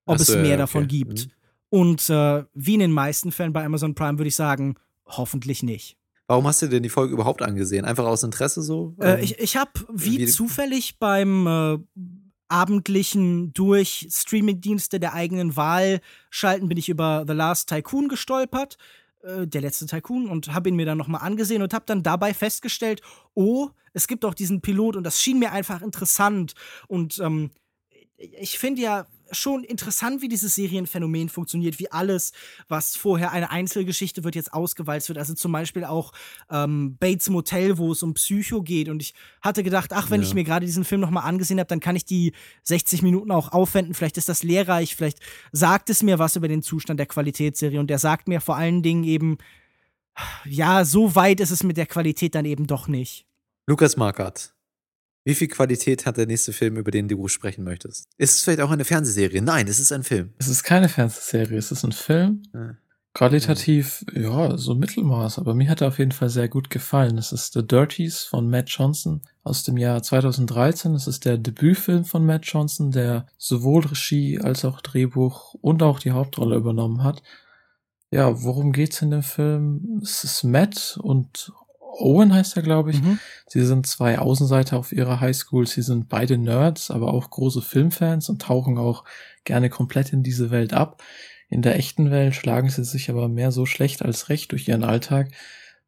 ob so, es mehr ja, davon okay. gibt. Mhm. Und äh, wie in den meisten Fällen bei Amazon Prime würde ich sagen, hoffentlich nicht. Warum hast du denn die Folge überhaupt angesehen? Einfach aus Interesse so? Äh, ähm, ich ich habe wie, wie, zufällig beim äh, abendlichen durch Streamingdienste der eigenen Wahl schalten bin ich über The Last Tycoon gestolpert, äh, der letzte Tycoon und habe ihn mir dann nochmal angesehen und habe dann dabei festgestellt, oh, es gibt auch diesen Pilot und das schien mir einfach interessant und ähm, ich finde ja schon interessant, wie dieses Serienphänomen funktioniert, wie alles, was vorher eine Einzelgeschichte wird, jetzt ausgewalzt wird. Also zum Beispiel auch ähm, Bates Motel, wo es um Psycho geht. Und ich hatte gedacht, ach, wenn ja. ich mir gerade diesen Film nochmal angesehen habe, dann kann ich die 60 Minuten auch aufwenden. Vielleicht ist das lehrreich, vielleicht sagt es mir was über den Zustand der Qualitätsserie. Und der sagt mir vor allen Dingen eben, ja, so weit ist es mit der Qualität dann eben doch nicht. Lukas Markert. Wie viel Qualität hat der nächste Film, über den du sprechen möchtest? Ist es vielleicht auch eine Fernsehserie? Nein, es ist ein Film. Es ist keine Fernsehserie, es ist ein Film. Ja. Qualitativ, ja, so Mittelmaß, aber mir hat er auf jeden Fall sehr gut gefallen. Es ist The Dirties von Matt Johnson aus dem Jahr 2013. Es ist der Debütfilm von Matt Johnson, der sowohl Regie als auch Drehbuch und auch die Hauptrolle übernommen hat. Ja, worum geht's in dem Film? Es ist Matt und Owen heißt er, glaube ich. Mhm. Sie sind zwei Außenseiter auf ihrer Highschool. Sie sind beide Nerds, aber auch große Filmfans und tauchen auch gerne komplett in diese Welt ab. In der echten Welt schlagen sie sich aber mehr so schlecht als recht durch ihren Alltag,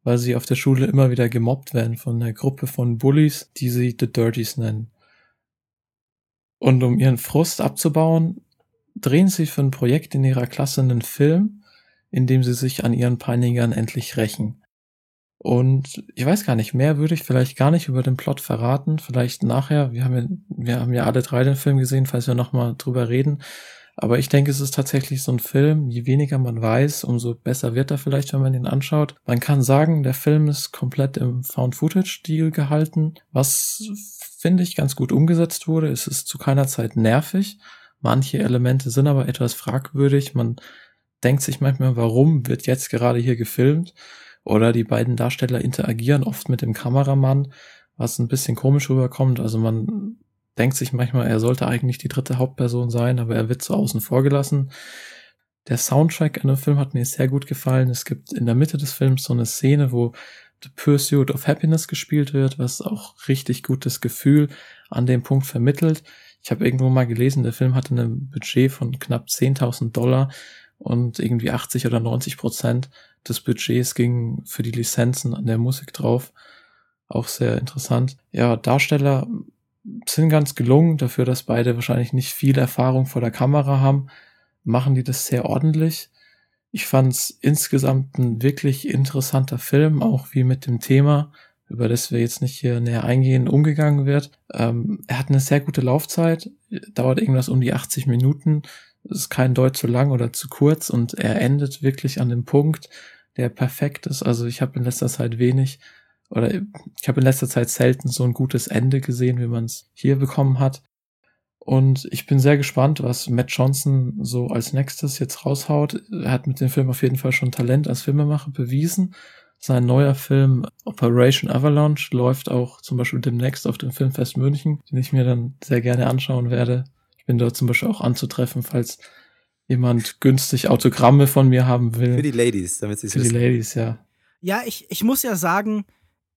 weil sie auf der Schule immer wieder gemobbt werden von einer Gruppe von Bullies, die sie The Dirties nennen. Und um ihren Frust abzubauen, drehen sie für ein Projekt in ihrer Klasse einen Film, in dem sie sich an ihren Peinigern endlich rächen. Und ich weiß gar nicht, mehr würde ich vielleicht gar nicht über den Plot verraten. Vielleicht nachher. Wir haben ja, wir haben ja alle drei den Film gesehen, falls wir nochmal drüber reden. Aber ich denke, es ist tatsächlich so ein Film, je weniger man weiß, umso besser wird er vielleicht, wenn man ihn anschaut. Man kann sagen, der Film ist komplett im Found-Footage-Stil gehalten, was finde ich ganz gut umgesetzt wurde. Es ist zu keiner Zeit nervig. Manche Elemente sind aber etwas fragwürdig. Man denkt sich manchmal, warum wird jetzt gerade hier gefilmt? Oder die beiden Darsteller interagieren oft mit dem Kameramann, was ein bisschen komisch rüberkommt. Also man denkt sich manchmal, er sollte eigentlich die dritte Hauptperson sein, aber er wird so außen vor gelassen. Der Soundtrack an dem Film hat mir sehr gut gefallen. Es gibt in der Mitte des Films so eine Szene, wo The Pursuit of Happiness gespielt wird, was auch richtig gutes Gefühl an dem Punkt vermittelt. Ich habe irgendwo mal gelesen, der Film hatte ein Budget von knapp 10.000 Dollar und irgendwie 80 oder 90 Prozent des Budgets ging für die Lizenzen an der Musik drauf. Auch sehr interessant. Ja, Darsteller sind ganz gelungen dafür, dass beide wahrscheinlich nicht viel Erfahrung vor der Kamera haben, machen die das sehr ordentlich. Ich fand es insgesamt ein wirklich interessanter Film, auch wie mit dem Thema, über das wir jetzt nicht hier näher eingehen, umgegangen wird. Ähm, er hat eine sehr gute Laufzeit, dauert irgendwas um die 80 Minuten, ist kein Deut zu lang oder zu kurz und er endet wirklich an dem Punkt, der perfekt ist. Also ich habe in letzter Zeit wenig oder ich habe in letzter Zeit selten so ein gutes Ende gesehen, wie man es hier bekommen hat. Und ich bin sehr gespannt, was Matt Johnson so als nächstes jetzt raushaut. Er hat mit dem Film auf jeden Fall schon Talent als Filmemacher bewiesen. Sein neuer Film Operation Avalanche läuft auch zum Beispiel demnächst auf dem Filmfest München, den ich mir dann sehr gerne anschauen werde. Ich bin dort zum Beispiel auch anzutreffen, falls jemand günstig Autogramme von mir haben will. Für die Ladies, damit sie es Für die wissen. Ladies, ja. Ja, ich, ich muss ja sagen,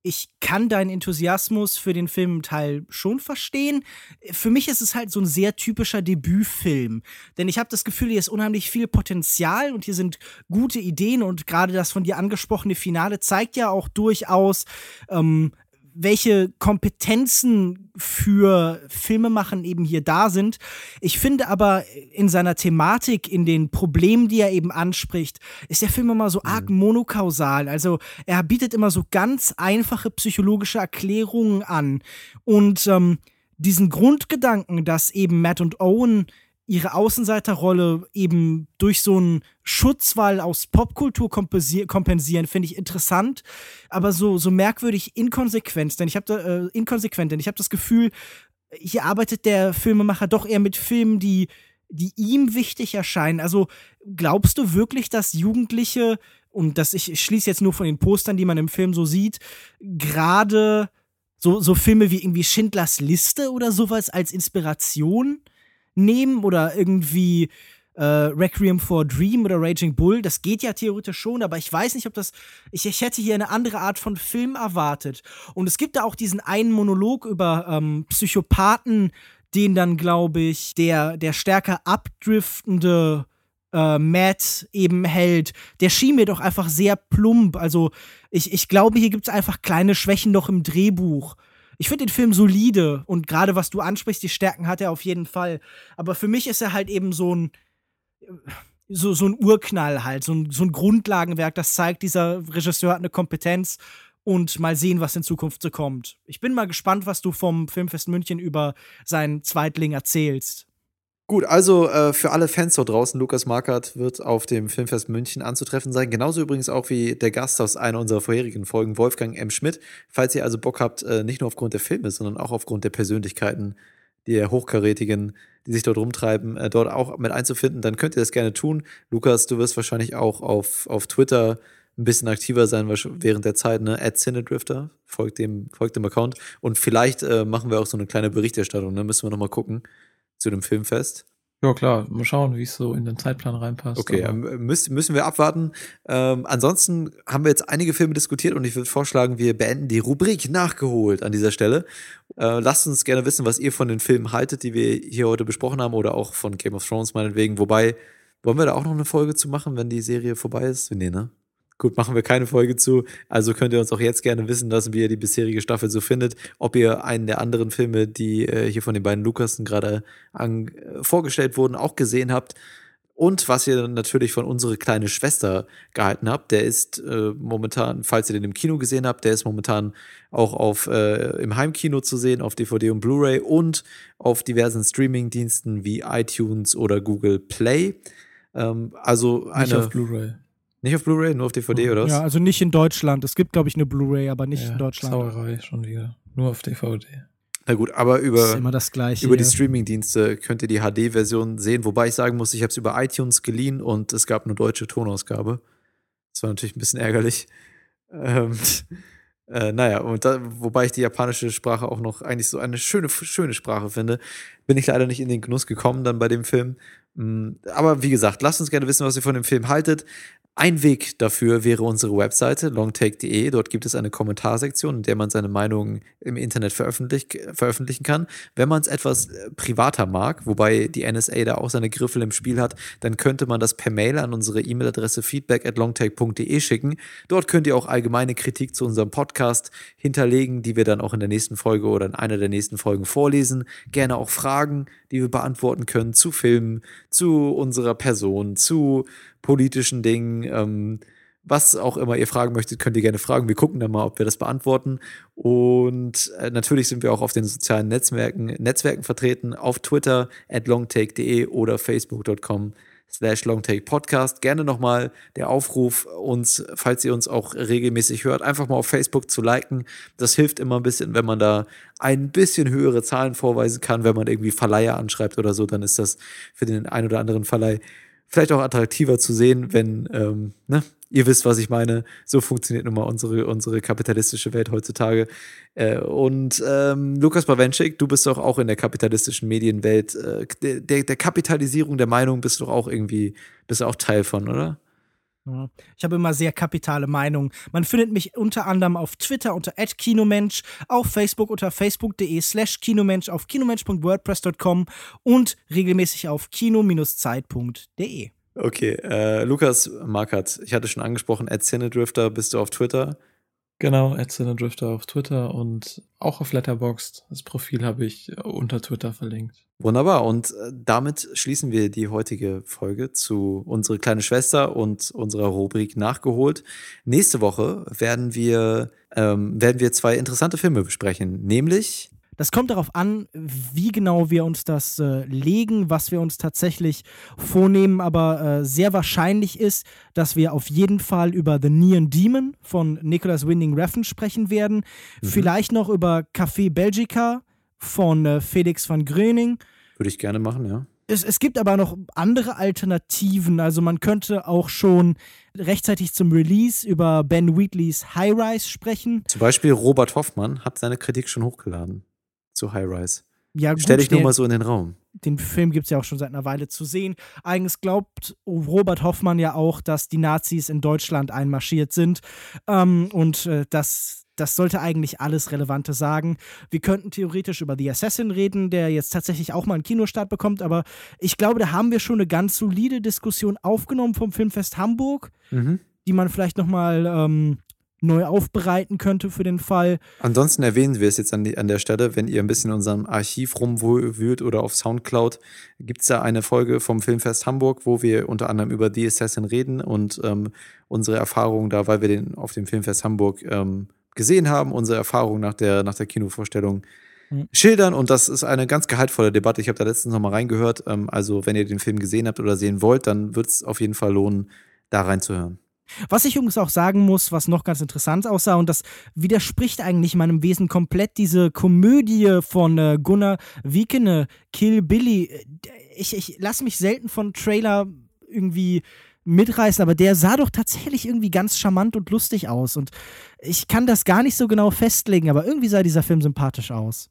ich kann deinen Enthusiasmus für den Filmteil schon verstehen. Für mich ist es halt so ein sehr typischer Debütfilm. Denn ich habe das Gefühl, hier ist unheimlich viel Potenzial und hier sind gute Ideen und gerade das von dir angesprochene Finale zeigt ja auch durchaus, ähm, welche Kompetenzen für Filmemachen eben hier da sind. Ich finde aber in seiner Thematik, in den Problemen, die er eben anspricht, ist der Film immer so arg monokausal. Also er bietet immer so ganz einfache psychologische Erklärungen an. Und ähm, diesen Grundgedanken, dass eben Matt und Owen ihre Außenseiterrolle eben durch so einen Schutzwall aus Popkultur kompensier kompensieren, finde ich interessant, aber so, so merkwürdig inkonsequent, denn ich habe äh, inkonsequent, denn ich habe das Gefühl, hier arbeitet der Filmemacher doch eher mit Filmen, die, die ihm wichtig erscheinen. Also glaubst du wirklich, dass Jugendliche, und das ich, ich schließe jetzt nur von den Postern, die man im Film so sieht, gerade so, so Filme wie irgendwie Schindlers Liste oder sowas als Inspiration nehmen oder irgendwie äh, Requiem for Dream oder Raging Bull. Das geht ja theoretisch schon, aber ich weiß nicht, ob das. Ich, ich hätte hier eine andere Art von Film erwartet. Und es gibt da auch diesen einen Monolog über ähm, Psychopathen, den dann, glaube ich, der, der stärker abdriftende äh, Matt eben hält, der schien mir doch einfach sehr plump. Also ich, ich glaube, hier gibt es einfach kleine Schwächen noch im Drehbuch. Ich finde den Film solide und gerade was du ansprichst, die Stärken hat er auf jeden Fall. Aber für mich ist er halt eben so ein so, so ein Urknall halt, so ein, so ein Grundlagenwerk, das zeigt, dieser Regisseur hat eine Kompetenz und mal sehen, was in Zukunft so kommt. Ich bin mal gespannt, was du vom Filmfest München über seinen Zweitling erzählst. Gut, also äh, für alle Fans dort draußen, Lukas Markert wird auf dem Filmfest München anzutreffen sein. Genauso übrigens auch wie der Gast aus einer unserer vorherigen Folgen, Wolfgang M. Schmidt. Falls ihr also Bock habt, äh, nicht nur aufgrund der Filme, sondern auch aufgrund der Persönlichkeiten, der Hochkarätigen, die sich dort rumtreiben, äh, dort auch mit einzufinden, dann könnt ihr das gerne tun. Lukas, du wirst wahrscheinlich auch auf, auf Twitter ein bisschen aktiver sein während der Zeit, ne? At Cinedrifter, folgt dem, folgt dem Account. Und vielleicht äh, machen wir auch so eine kleine Berichterstattung, ne? Müssen wir nochmal gucken zu dem Filmfest. Ja, klar, mal schauen, wie es so in den Zeitplan reinpasst. Okay, ähm, müssen, müssen wir abwarten. Ähm, ansonsten haben wir jetzt einige Filme diskutiert und ich würde vorschlagen, wir beenden die Rubrik nachgeholt an dieser Stelle. Äh, lasst uns gerne wissen, was ihr von den Filmen haltet, die wir hier heute besprochen haben oder auch von Game of Thrones meinetwegen. Wobei, wollen wir da auch noch eine Folge zu machen, wenn die Serie vorbei ist? Nee, ne? Gut, machen wir keine Folge zu. Also könnt ihr uns auch jetzt gerne wissen lassen, wie ihr die bisherige Staffel so findet. Ob ihr einen der anderen Filme, die äh, hier von den beiden Lukasen gerade äh, vorgestellt wurden, auch gesehen habt. Und was ihr natürlich von unserer kleinen Schwester gehalten habt, der ist äh, momentan, falls ihr den im Kino gesehen habt, der ist momentan auch auf äh, im Heimkino zu sehen, auf DVD und Blu-ray und auf diversen Streaming-Diensten wie iTunes oder Google Play. Ähm, also eine. Nicht auf Blu-ray. Nicht auf Blu-ray, nur auf DVD, oder was? Ja, also nicht in Deutschland. Es gibt, glaube ich, eine Blu-ray, aber nicht ja, in Deutschland. Sauerei schon wieder. Nur auf DVD. Na gut, aber über, immer das Gleiche, über die Streaming-Dienste könnt ihr die HD-Version sehen, wobei ich sagen muss, ich habe es über iTunes geliehen und es gab eine deutsche Tonausgabe. Das war natürlich ein bisschen ärgerlich. Ähm, äh, naja, und da, wobei ich die japanische Sprache auch noch eigentlich so eine schöne, schöne Sprache finde, bin ich leider nicht in den Genuss gekommen dann bei dem Film. Mm, aber wie gesagt, lasst uns gerne wissen, was ihr von dem Film haltet. Ein Weg dafür wäre unsere Webseite longtake.de. Dort gibt es eine Kommentarsektion, in der man seine Meinung im Internet veröffentlich veröffentlichen kann. Wenn man es etwas äh, privater mag, wobei die NSA da auch seine Griffel im Spiel hat, dann könnte man das per Mail an unsere E-Mail-Adresse feedback at longtake.de schicken. Dort könnt ihr auch allgemeine Kritik zu unserem Podcast hinterlegen, die wir dann auch in der nächsten Folge oder in einer der nächsten Folgen vorlesen. Gerne auch Fragen, die wir beantworten können zu Filmen, zu unserer Person, zu politischen Dingen. Ähm, was auch immer ihr fragen möchtet, könnt ihr gerne fragen. Wir gucken dann mal, ob wir das beantworten. Und äh, natürlich sind wir auch auf den sozialen Netzwerken, Netzwerken vertreten, auf Twitter at longtake.de oder facebook.com slash longtakepodcast. Gerne nochmal der Aufruf, uns, falls ihr uns auch regelmäßig hört, einfach mal auf Facebook zu liken. Das hilft immer ein bisschen, wenn man da ein bisschen höhere Zahlen vorweisen kann. Wenn man irgendwie Verleiher anschreibt oder so, dann ist das für den ein oder anderen Verleih vielleicht auch attraktiver zu sehen, wenn, ähm, ne, ihr wisst, was ich meine. So funktioniert nun mal unsere, unsere kapitalistische Welt heutzutage. Äh, und ähm, Lukas Bawenschik, du bist doch auch in der kapitalistischen Medienwelt, äh, der, der Kapitalisierung der Meinung bist du doch auch irgendwie, bist du auch Teil von, oder? Ich habe immer sehr kapitale Meinungen. Man findet mich unter anderem auf Twitter unter @kinomensch, auf Facebook unter facebook.de/slash kinomensch, auf kinomensch.wordpress.com und regelmäßig auf kino-zeit.de. Okay, äh, Lukas Markert, ich hatte schon angesprochen, Drifter, bist du auf Twitter? Genau, Drifter auf Twitter und auch auf Letterboxd. Das Profil habe ich unter Twitter verlinkt. Wunderbar. Und äh, damit schließen wir die heutige Folge zu unsere kleine Schwester und unserer Rubrik nachgeholt. Nächste Woche werden wir, ähm, werden wir zwei interessante Filme besprechen, nämlich das kommt darauf an, wie genau wir uns das äh, legen, was wir uns tatsächlich vornehmen. Aber äh, sehr wahrscheinlich ist, dass wir auf jeden Fall über The Neon Demon von Nicholas Winding Refn sprechen werden. Mhm. Vielleicht noch über Café Belgica von äh, Felix van Gröning. Würde ich gerne machen, ja. Es, es gibt aber noch andere Alternativen. Also man könnte auch schon rechtzeitig zum Release über Ben Wheatleys High Rise sprechen. Zum Beispiel Robert Hoffmann hat seine Kritik schon hochgeladen zu High Rise. Ja, Stell dich nur mal so in den Raum. Den Film gibt es ja auch schon seit einer Weile zu sehen. Eigentlich glaubt Robert Hoffmann ja auch, dass die Nazis in Deutschland einmarschiert sind. Ähm, und äh, das das sollte eigentlich alles Relevante sagen. Wir könnten theoretisch über The Assassin reden, der jetzt tatsächlich auch mal einen Kinostart bekommt, aber ich glaube, da haben wir schon eine ganz solide Diskussion aufgenommen vom Filmfest Hamburg, mhm. die man vielleicht nochmal ähm, neu aufbereiten könnte für den Fall. Ansonsten erwähnen wir es jetzt an, die, an der Stelle, wenn ihr ein bisschen in unserem Archiv rumwühlt oder auf Soundcloud, gibt es da eine Folge vom Filmfest Hamburg, wo wir unter anderem über The Assassin reden und ähm, unsere Erfahrungen da, weil wir den auf dem Filmfest Hamburg ähm, gesehen haben, unsere Erfahrung nach der, nach der Kinovorstellung hm. schildern. Und das ist eine ganz gehaltvolle Debatte. Ich habe da letztens noch mal reingehört. Ähm, also wenn ihr den Film gesehen habt oder sehen wollt, dann wird es auf jeden Fall lohnen, da reinzuhören. Was ich übrigens auch sagen muss, was noch ganz interessant aussah, und das widerspricht eigentlich meinem Wesen komplett, diese Komödie von äh, Gunnar Wiekene, Kill Billy. Ich, ich lasse mich selten von Trailer irgendwie mitreißen, aber der sah doch tatsächlich irgendwie ganz charmant und lustig aus. Und ich kann das gar nicht so genau festlegen, aber irgendwie sah dieser Film sympathisch aus.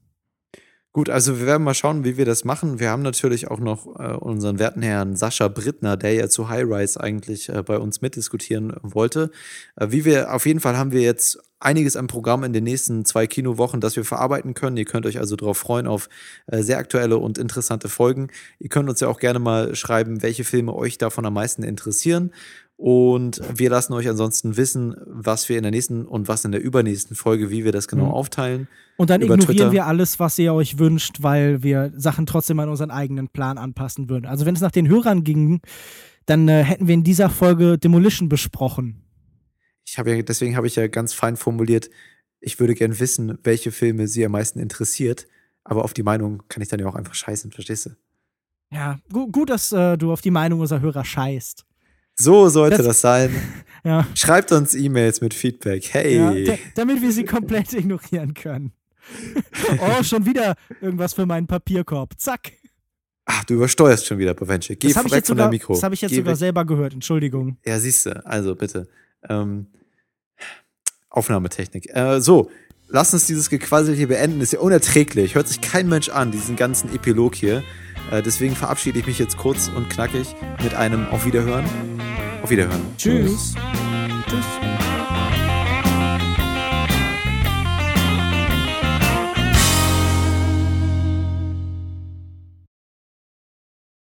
Gut, also wir werden mal schauen, wie wir das machen. Wir haben natürlich auch noch äh, unseren werten Herrn Sascha Brittner, der ja zu High Rise eigentlich äh, bei uns mitdiskutieren wollte. Äh, wie wir, auf jeden Fall haben wir jetzt einiges am Programm in den nächsten zwei Kinowochen, das wir verarbeiten können. Ihr könnt euch also darauf freuen, auf äh, sehr aktuelle und interessante Folgen. Ihr könnt uns ja auch gerne mal schreiben, welche Filme euch davon am meisten interessieren. Und wir lassen euch ansonsten wissen, was wir in der nächsten und was in der übernächsten Folge, wie wir das genau mhm. aufteilen. Und dann ignorieren Twitter. wir alles, was ihr euch wünscht, weil wir Sachen trotzdem an unseren eigenen Plan anpassen würden. Also wenn es nach den Hörern ging, dann äh, hätten wir in dieser Folge Demolition besprochen. Ich habe ja, deswegen habe ich ja ganz fein formuliert, ich würde gern wissen, welche Filme sie am meisten interessiert, aber auf die Meinung kann ich dann ja auch einfach scheißen, verstehst du? Ja, gut, gut dass äh, du auf die Meinung unserer Hörer scheißt. So sollte das, das sein. ja. Schreibt uns E-Mails mit Feedback. Hey. Ja, damit wir sie komplett ignorieren können. oh, schon wieder irgendwas für meinen Papierkorb. Zack. Ach, du übersteuerst schon wieder, Pavenchik. Geh das weg von deinem Mikro. Das habe ich jetzt Geh sogar weg. selber gehört. Entschuldigung. Ja, siehst du. Also bitte. Ähm, Aufnahmetechnik. Äh, so, lass uns dieses Gequassel hier beenden. Ist ja unerträglich. Hört sich kein Mensch an, diesen ganzen Epilog hier. Äh, deswegen verabschiede ich mich jetzt kurz und knackig mit einem Auf Wiederhören. Auf Wiederhören. Tschüss. Tschüss.